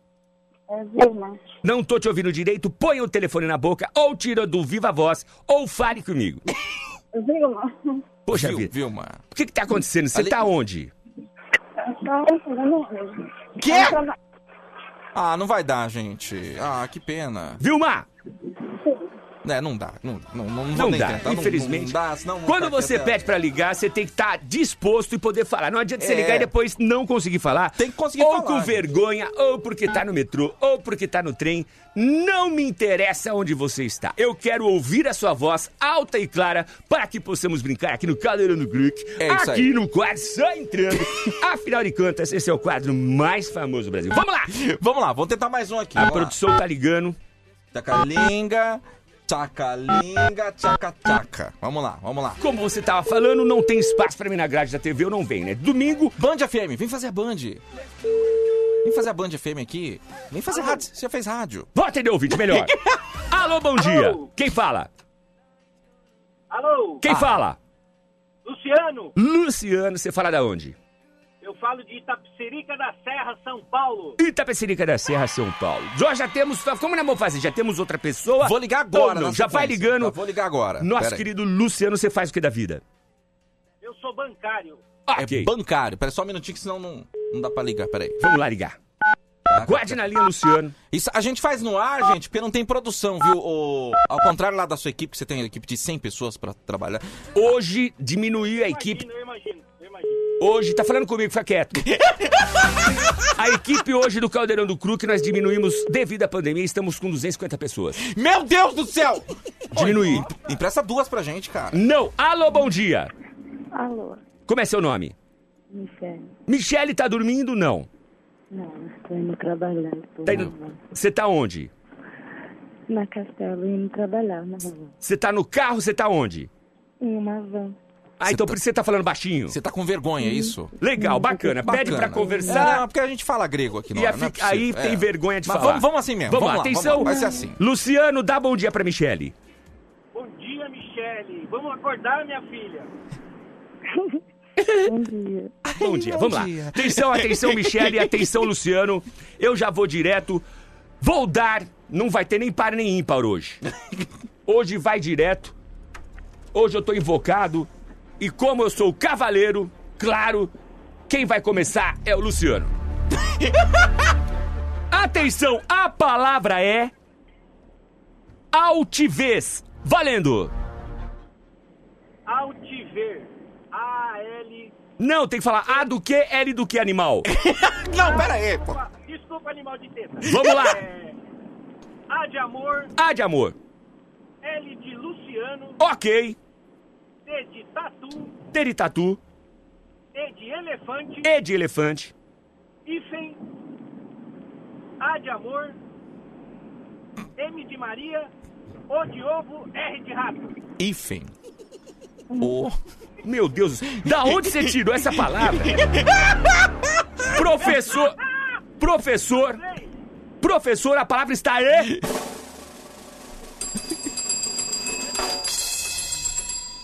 [SPEAKER 14] É Vilma.
[SPEAKER 3] Não tô te ouvindo direito, põe o telefone na boca, ou tira do viva voz, ou fale comigo.
[SPEAKER 14] Vilma.
[SPEAKER 3] Poxa
[SPEAKER 2] Vil-
[SPEAKER 3] vida,
[SPEAKER 2] Vilma.
[SPEAKER 3] o que que tá acontecendo? Você
[SPEAKER 2] Ali-
[SPEAKER 3] tá onde?
[SPEAKER 14] Eu tô fazendo ônibus.
[SPEAKER 2] Quê?
[SPEAKER 14] Eu
[SPEAKER 2] Ah, não vai dar, gente. Ah, que pena.
[SPEAKER 3] Vilma,
[SPEAKER 2] É, não dá. Não, não, não,
[SPEAKER 3] não dá,
[SPEAKER 2] tentar. Não-
[SPEAKER 3] infelizmente.
[SPEAKER 2] Não, dá, senão
[SPEAKER 3] Quando você pede pra ligar, você tem que estar disposto e poder falar. Não adianta você
[SPEAKER 2] É.
[SPEAKER 3] ligar e depois não conseguir falar.
[SPEAKER 2] Tem que conseguir
[SPEAKER 3] ou
[SPEAKER 2] falar,
[SPEAKER 3] com
[SPEAKER 2] gente.
[SPEAKER 3] vergonha, ou porque tá no metrô, ou porque tá no trem. Não me interessa onde você está. Eu quero ouvir a sua voz alta e clara para que possamos brincar aqui no Caldeirão do Brook.
[SPEAKER 2] É isso
[SPEAKER 3] aqui
[SPEAKER 2] aí.
[SPEAKER 3] no quadro Só Entrando. Afinal de contas, esse é o quadro mais famoso do Brasil. Vamos lá!
[SPEAKER 2] Vamos lá, vamos tentar mais um aqui.
[SPEAKER 3] A
[SPEAKER 2] vamos lá.
[SPEAKER 3] produção tá ligando.
[SPEAKER 2] Tacalinga, tchacalinga, tchaca, tchaca. Vamos lá, vamos lá.
[SPEAKER 3] Como você tava falando, não tem espaço pra mim na grade da TV, eu não venho, né? Domingo,
[SPEAKER 2] Band FM, vem fazer a Band. Vem fazer a Band FM aqui. Vem fazer rádio. Você já fez rádio.
[SPEAKER 3] Vou atender o ouvinte melhor. <laughs> Alô, bom dia. Quem fala?
[SPEAKER 15] Alô,
[SPEAKER 3] Quem
[SPEAKER 2] Ah.
[SPEAKER 3] fala?
[SPEAKER 15] Luciano,
[SPEAKER 3] Luciano, você fala da onde?
[SPEAKER 15] Eu falo de Itapecerica da Serra, São Paulo.
[SPEAKER 3] Itapecerica da Serra, São Paulo. Nós já temos. Como nós vamos fazer? Já temos outra pessoa?
[SPEAKER 2] Vou ligar agora,
[SPEAKER 3] não? Já vai ligando.
[SPEAKER 2] Tá, vou ligar agora.
[SPEAKER 3] Nosso
[SPEAKER 2] Pera aí.
[SPEAKER 3] querido Luciano, você faz o que da vida?
[SPEAKER 15] Eu sou bancário.
[SPEAKER 3] Ok.
[SPEAKER 2] É bancário. Pera só um minutinho que senão não, não dá pra ligar. Pera aí.
[SPEAKER 3] Vamos lá ligar. Guarde na linha, Luciano.
[SPEAKER 2] Isso a gente faz no ar, gente, porque não tem produção, viu? O, ao contrário lá da sua equipe, que você tem uma equipe de 100 pessoas pra trabalhar.
[SPEAKER 3] Hoje diminuiu a equipe.
[SPEAKER 15] Imagino, eu imagino.
[SPEAKER 3] Hoje, tá falando comigo, fica quieto. <laughs> A equipe hoje do Caldeirão do Cru, que nós diminuímos devido à pandemia, estamos com 250 pessoas.
[SPEAKER 2] Meu Deus do céu!
[SPEAKER 3] Diminuí.
[SPEAKER 2] Oi, empresta duas pra gente, cara.
[SPEAKER 3] Não. Alô, bom dia.
[SPEAKER 14] Alô,
[SPEAKER 3] Como é seu nome?
[SPEAKER 14] Michelle.
[SPEAKER 3] Michele tá dormindo? Não.
[SPEAKER 14] Não, estou indo trabalhar. Estou
[SPEAKER 3] Tá indo- Você tá onde?
[SPEAKER 14] na Castelo indo trabalhar na.
[SPEAKER 3] Você tá no carro, você tá onde?
[SPEAKER 14] Em uma van.
[SPEAKER 3] Ah, então por isso você tá falando baixinho.
[SPEAKER 2] Você tá com vergonha, é isso?
[SPEAKER 3] Legal, bacana. Pede pra
[SPEAKER 2] Bacana.
[SPEAKER 3] conversar.
[SPEAKER 2] Não, porque a gente fala grego aqui, não,
[SPEAKER 3] E
[SPEAKER 2] é?
[SPEAKER 3] a
[SPEAKER 2] Não é
[SPEAKER 3] fi- aí tem
[SPEAKER 2] É.
[SPEAKER 3] vergonha de
[SPEAKER 2] Mas
[SPEAKER 3] falar.
[SPEAKER 2] Vamos, vamos assim mesmo.
[SPEAKER 3] Vamos,
[SPEAKER 2] Vamos,
[SPEAKER 3] lá,
[SPEAKER 2] lá,
[SPEAKER 3] atenção.
[SPEAKER 2] vamos lá. Vai ser assim.
[SPEAKER 3] Luciano, dá bom dia pra Michele.
[SPEAKER 15] Bom dia, Michele. Vamos acordar, minha filha?
[SPEAKER 14] Bom dia.
[SPEAKER 3] Bom dia, vamos lá. Atenção, atenção, Michele, atenção, Luciano. Eu já vou direto. Vou dar. Não vai ter nem par nem ímpar hoje. Hoje vai direto. Hoje eu tô invocado. E como eu sou o cavaleiro, claro, quem vai começar é o Luciano. <laughs> Atenção, a palavra é. Altivez. Valendo!
[SPEAKER 15] Altiver. A-L...
[SPEAKER 3] Não, tem que falar A do que, L do que animal. <laughs>
[SPEAKER 2] Não, pera aí, pô.
[SPEAKER 15] Desculpa, animal de teta.
[SPEAKER 3] Vamos lá.
[SPEAKER 15] É, A de amor.
[SPEAKER 3] A de amor.
[SPEAKER 15] L de Luciano.
[SPEAKER 3] Ok.
[SPEAKER 15] T de tatu.
[SPEAKER 3] Teritatu.
[SPEAKER 15] E de elefante.
[SPEAKER 3] E de elefante.
[SPEAKER 15] Hífen. A de amor. M de Maria. O de ovo. R de rato.
[SPEAKER 2] Hífen. O...
[SPEAKER 3] Meu Deus, da onde você tirou essa palavra? Professor. Professor. Professor, a palavra está aí.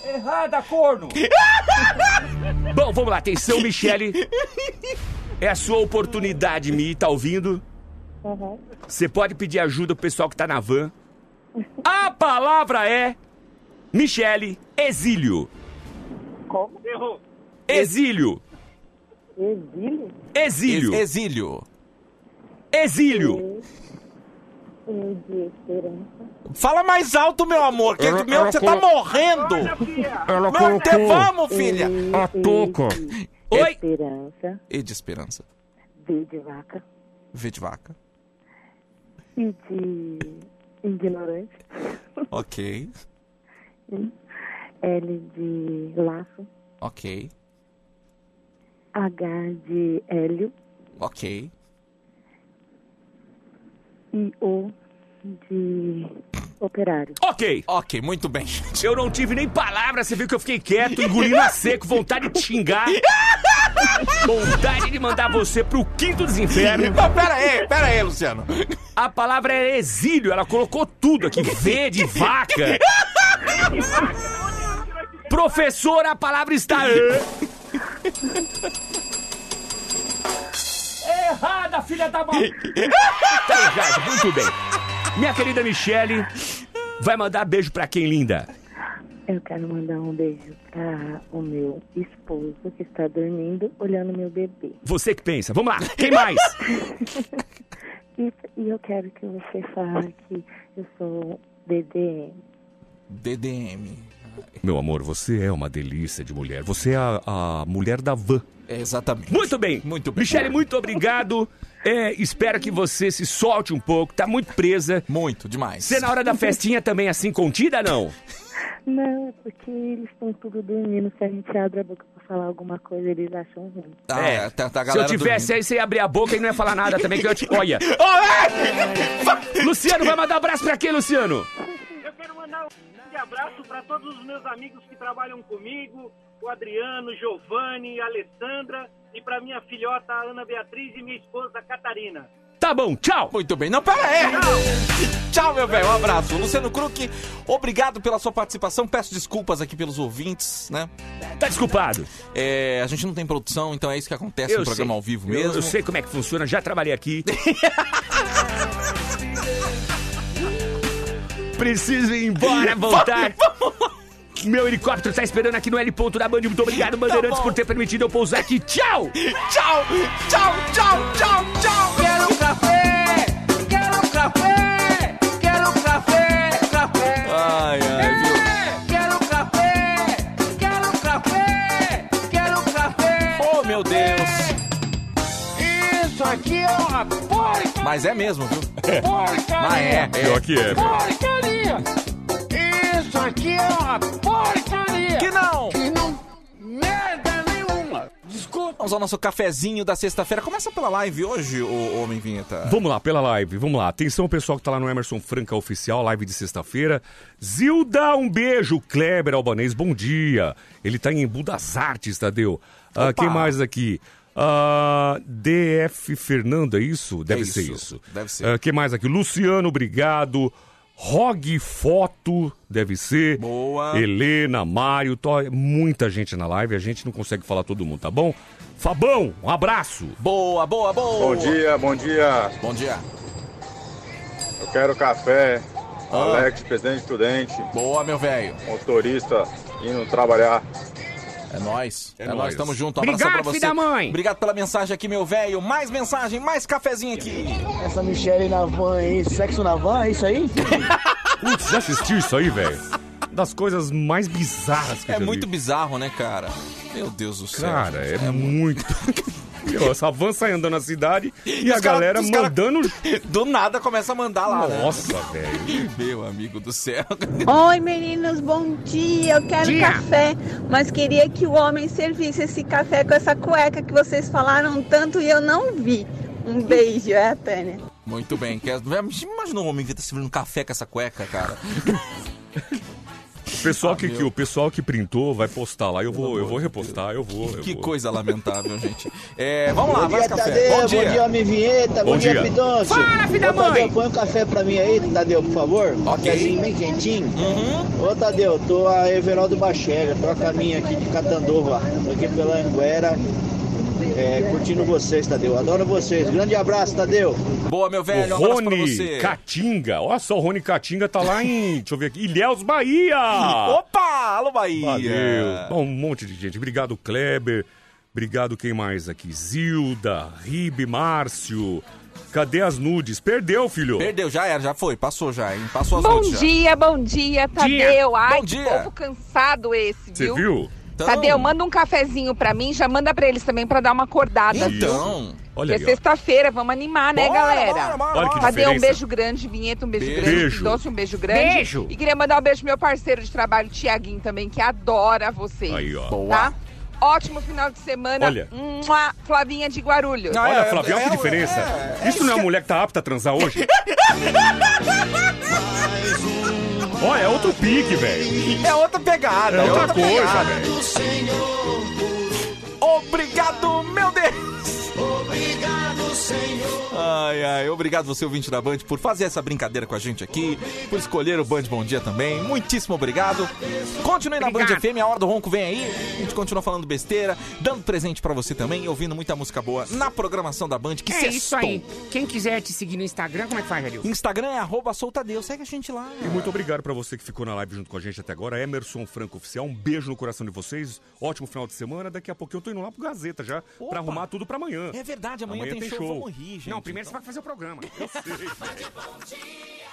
[SPEAKER 3] Errada, corno! <laughs> Bom, vamos lá, atenção, Michele. É a sua oportunidade, Mi, tá ouvindo?
[SPEAKER 14] Uhum.
[SPEAKER 3] Você pode pedir ajuda pro pessoal que tá na van. A palavra é. Michele, exílio.
[SPEAKER 14] Como?
[SPEAKER 15] Errou.
[SPEAKER 3] Exílio.
[SPEAKER 14] Exílio?
[SPEAKER 3] Exílio.
[SPEAKER 2] Ex- Exílio.
[SPEAKER 3] Exílio.
[SPEAKER 14] E de esperança.
[SPEAKER 2] Fala mais alto, meu amor, que
[SPEAKER 3] Ela-
[SPEAKER 2] meu,
[SPEAKER 3] ela
[SPEAKER 2] você tá
[SPEAKER 3] colo-
[SPEAKER 2] morrendo.
[SPEAKER 3] Ela
[SPEAKER 2] Meu, te vamos, filha.
[SPEAKER 3] A touca. Oi?
[SPEAKER 14] Esperança.
[SPEAKER 2] E de esperança.
[SPEAKER 14] V de vaca.
[SPEAKER 2] V de vaca.
[SPEAKER 14] E de ignorante.
[SPEAKER 2] Ok.
[SPEAKER 14] L de laço.
[SPEAKER 2] Ok.
[SPEAKER 14] H de hélio.
[SPEAKER 2] Ok.
[SPEAKER 14] E O de operário.
[SPEAKER 3] Ok.
[SPEAKER 2] Ok, muito bem.
[SPEAKER 3] Eu não tive nem palavra, você viu que eu fiquei quieto, engolindo a seco, vontade de xingar. <laughs> Vontade de mandar você pro quinto dos infernos.
[SPEAKER 2] Pera aí, pera aí, Luciano.
[SPEAKER 3] A palavra é exílio, ela colocou tudo aqui. V de vaca. <laughs> Professor, a palavra está aí. <laughs> Errada, filha da mãe. <laughs> Tá errado, muito bem. Minha querida Michele, vai mandar beijo pra quem, linda?
[SPEAKER 14] Eu quero mandar um beijo para o meu esposo que está dormindo olhando meu bebê.
[SPEAKER 3] Você que pensa. Vamos lá, quem mais? <laughs>
[SPEAKER 14] E, e eu quero que você fale que eu sou DDM.
[SPEAKER 2] DDM.
[SPEAKER 3] Meu amor, você é uma delícia de mulher. Você é a, a mulher da van.
[SPEAKER 2] É, exatamente.
[SPEAKER 3] Muito bem.
[SPEAKER 2] Muito bem.
[SPEAKER 3] Michele, muito obrigado. É, espero que você se solte um pouco. Tá muito presa.
[SPEAKER 2] Muito, demais.
[SPEAKER 3] Você na hora da festinha também é assim contida, não?
[SPEAKER 14] Não, é porque eles estão tudo dormindo. Se a gente abre a boca pra falar alguma coisa, eles acham ruim.
[SPEAKER 2] Ah, é, tá, tá a
[SPEAKER 3] Se eu tivesse
[SPEAKER 2] dormindo.
[SPEAKER 3] aí, você ia abrir a boca e não ia falar nada também, que eu te... <laughs> Olha. Luciano, vai mandar abraço pra quem, Luciano?
[SPEAKER 15] Eu quero mandar um abraço para todos os meus amigos que trabalham comigo, o Adriano, Giovanni, a Alessandra, e para minha filhota Ana Beatriz e minha esposa Catarina.
[SPEAKER 3] Tá bom, tchau.
[SPEAKER 2] Muito bem. Não, pera aí. Tchau, meu velho. Um abraço. Luciano Kruk, obrigado pela sua participação. Peço desculpas aqui pelos ouvintes, né?
[SPEAKER 3] Tá desculpado.
[SPEAKER 2] É, a gente não tem produção, então é isso que acontece no programa
[SPEAKER 3] sei.
[SPEAKER 2] ao vivo
[SPEAKER 3] Eu-
[SPEAKER 2] mesmo.
[SPEAKER 3] Eu, sei como é que funciona, já trabalhei aqui. <laughs> Preciso ir embora, voltar. Vamos, vamos. Meu helicóptero está esperando aqui no L ponto da Band. Muito obrigado, tá Bandeirantes, tá por ter permitido eu pousar aqui. Tchau!
[SPEAKER 2] tchau, tchau, tchau, tchau, tchau.
[SPEAKER 16] Quero um café, quero um café, quero um café, café.
[SPEAKER 2] Ai, ai, é, viu?
[SPEAKER 16] Quero um café, quero um café, quero um café. Oh, meu Deus.
[SPEAKER 2] Isso aqui é uma mas é mesmo, viu?
[SPEAKER 17] Porcaria!
[SPEAKER 2] Mas é, é.
[SPEAKER 3] Pior que é.
[SPEAKER 18] Porcaria! Isso aqui é uma porcaria!
[SPEAKER 2] Que não!
[SPEAKER 18] Que não... Merda nenhuma! Desculpa!
[SPEAKER 2] Vamos ao nosso cafezinho da sexta-feira. Começa pela live hoje, o Homem Vinheta.
[SPEAKER 3] Vamos lá, pela live, vamos lá. Atenção, pessoal que tá lá no Emerson Franca Oficial, live de sexta-feira. Zilda, um beijo. Kleber Albanês, bom dia. Ele tá em Embu das Artes, Tadeu. Ah, quem mais aqui? Ah, DF Fernando, é isso? Deve
[SPEAKER 2] É
[SPEAKER 3] ser
[SPEAKER 2] isso,
[SPEAKER 3] isso.
[SPEAKER 2] deve ser.
[SPEAKER 3] Ah, quem mais aqui? Luciano, obrigado. Rog Foto, deve ser.
[SPEAKER 2] Boa.
[SPEAKER 3] Helena, Mário, tó- muita gente na live, a gente não consegue falar todo mundo, tá bom? Fabão, um abraço.
[SPEAKER 2] Boa, boa, boa.
[SPEAKER 19] Bom dia, bom dia.
[SPEAKER 2] Bom dia.
[SPEAKER 19] Eu quero café.
[SPEAKER 2] Ah.
[SPEAKER 19] Alex, presidente estudante.
[SPEAKER 2] Boa, meu velho.
[SPEAKER 19] Motorista indo trabalhar.
[SPEAKER 2] É nóis. É,
[SPEAKER 3] É
[SPEAKER 2] nóis,
[SPEAKER 3] nóis.
[SPEAKER 2] tamo junto. Um abração
[SPEAKER 17] Obrigado,
[SPEAKER 2] pra você.
[SPEAKER 17] filho da mãe.
[SPEAKER 2] Obrigado pela mensagem aqui, meu velho. Mais mensagem, mais cafezinho aqui.
[SPEAKER 20] Essa Michelle na van aí, sexo na van, é isso aí? <laughs>
[SPEAKER 3] Putz, já assistiu isso aí, velho? Das coisas mais bizarras que eu
[SPEAKER 2] É
[SPEAKER 3] já
[SPEAKER 2] muito
[SPEAKER 3] vi.
[SPEAKER 2] bizarro, né, cara? Meu Deus do céu.
[SPEAKER 3] Cara, é, muito. <laughs> Essa van sai andando na cidade e, a
[SPEAKER 2] os cara-
[SPEAKER 3] galera
[SPEAKER 2] cara-
[SPEAKER 3] mandando. <laughs>
[SPEAKER 2] Do nada começa a mandar lá, né?
[SPEAKER 3] Nossa, velho.
[SPEAKER 2] Meu amigo do céu. <laughs>
[SPEAKER 7] Oi, meninos, bom dia. Eu quero
[SPEAKER 17] Dia.
[SPEAKER 7] café, mas queria que o homem servisse esse café com essa cueca que vocês falaram tanto e eu não vi. Um beijo, é a Tânia.
[SPEAKER 2] Muito bem. Quer... Imagina um homem que tá servindo café com essa cueca, cara. <laughs>
[SPEAKER 3] O pessoal,
[SPEAKER 2] Ah,
[SPEAKER 3] que,
[SPEAKER 2] meu.
[SPEAKER 3] o pessoal que printou vai postar lá. Eu vou, eu vou repostar, eu vou. eu
[SPEAKER 2] Que
[SPEAKER 3] vou.
[SPEAKER 2] coisa lamentável, <laughs> gente. É, vamos lá,
[SPEAKER 20] Bom dia,
[SPEAKER 2] café.
[SPEAKER 20] Tadeu.
[SPEAKER 2] Bom
[SPEAKER 20] Bom
[SPEAKER 2] dia.
[SPEAKER 20] dia, homem vinheta. Bom,
[SPEAKER 3] Bom
[SPEAKER 20] dia,
[SPEAKER 3] dia.
[SPEAKER 20] Pidoncio.
[SPEAKER 17] Fala, filho da
[SPEAKER 20] Ô, Tadeu,
[SPEAKER 17] mãe.
[SPEAKER 20] põe um café pra mim aí, Tadeu, por favor. Um
[SPEAKER 2] Ok.
[SPEAKER 20] cafezinho bem quentinho.
[SPEAKER 2] Uhum.
[SPEAKER 20] Ô, Tadeu, tô a Everaldo Bachega. Tô a caminho aqui de Catandova. Tô aqui pela Anguera. É, curtindo vocês, Tadeu. Adoro vocês. Grande abraço, Tadeu.
[SPEAKER 2] Boa, meu velho. Um
[SPEAKER 3] O Rony
[SPEAKER 2] você.
[SPEAKER 3] Catinga. Olha só, o Rony Catinga tá lá em. deixa eu ver aqui. Ilhéus, Bahia! <laughs>
[SPEAKER 2] Opa! Alô, Bahia.
[SPEAKER 3] Valeu. Bom, um monte de gente. Obrigado, Kleber. Obrigado, quem mais aqui? Zilda, Ribe, Márcio. Cadê as nudes? Perdeu, filho.
[SPEAKER 2] Perdeu, já era, já foi. Passou já, hein? Passou as
[SPEAKER 21] Bom
[SPEAKER 2] nudes já.
[SPEAKER 21] dia, bom dia, Tadeu. Ai,
[SPEAKER 2] Bom
[SPEAKER 21] que
[SPEAKER 2] dia.
[SPEAKER 21] povo cansado esse,
[SPEAKER 3] Você
[SPEAKER 21] viu?
[SPEAKER 2] Então-
[SPEAKER 21] Tadeu, manda um cafezinho pra mim, já manda pra eles também pra dar uma acordada, viu?
[SPEAKER 2] Então.
[SPEAKER 3] Olha aí, ó.
[SPEAKER 21] sexta-feira, vamos animar, né,
[SPEAKER 2] Bora,
[SPEAKER 21] galera?
[SPEAKER 2] bora, bora,
[SPEAKER 3] Olha que
[SPEAKER 2] bora.
[SPEAKER 21] Tadeu, um
[SPEAKER 3] diferença.
[SPEAKER 21] beijo grande, Vinheta, um beijo,
[SPEAKER 2] Beijo.
[SPEAKER 21] grande,
[SPEAKER 3] Beijo.
[SPEAKER 21] Doce, um beijo grande.
[SPEAKER 17] Beijo.
[SPEAKER 21] E queria mandar um beijo pro meu parceiro de trabalho, Tiaguinho, também, que adora vocês.
[SPEAKER 3] Aí, ó.
[SPEAKER 2] Boa.
[SPEAKER 21] Tá? Ótimo final de semana.
[SPEAKER 3] Olha.
[SPEAKER 21] Mua, Flavinha de Guarulhos.
[SPEAKER 2] Ah,
[SPEAKER 3] Olha,
[SPEAKER 2] é,
[SPEAKER 3] Flávio, olha
[SPEAKER 2] é,
[SPEAKER 3] que diferença.
[SPEAKER 2] é, é
[SPEAKER 3] isso não é uma mulher que tá apta a transar hoje? <laughs> <laughs> Olha, é outro pique, velho.
[SPEAKER 2] É outra pegada.
[SPEAKER 3] É outra coisa,
[SPEAKER 2] pegada.
[SPEAKER 3] velho.
[SPEAKER 2] Obrigado, meu Deus! Obrigado, Senhor! Ai, ai, obrigado você, ouvinte da Band, por fazer essa brincadeira com a gente aqui, por escolher o Band Bom Dia também. Muitíssimo obrigado. Continue na Band
[SPEAKER 17] Obrigado.
[SPEAKER 2] FM, a hora do ronco vem aí. A gente continua falando besteira, dando presente pra você também e ouvindo muita música boa na programação da Band, que
[SPEAKER 17] É isso aí. Quem quiser te seguir no Instagram, como é que faz, Jadil?
[SPEAKER 2] Instagram é arroba soltadeu, segue a gente lá.
[SPEAKER 3] E muito obrigado pra você que ficou na live junto com a gente até agora. Emerson Franco Oficial, um beijo no coração de vocês. Ótimo final de semana. Daqui a pouquinho eu tô indo lá pro Gazeta já,
[SPEAKER 2] Opa.
[SPEAKER 3] pra arrumar tudo pra amanhã.
[SPEAKER 2] É verdade, amanhã,
[SPEAKER 3] Amanhã
[SPEAKER 2] tem,
[SPEAKER 3] tem
[SPEAKER 2] show,
[SPEAKER 3] show.
[SPEAKER 2] vamos rir, gente.
[SPEAKER 17] Não, primeiro você vai fazer o programa.
[SPEAKER 3] Eu sei. <laughs>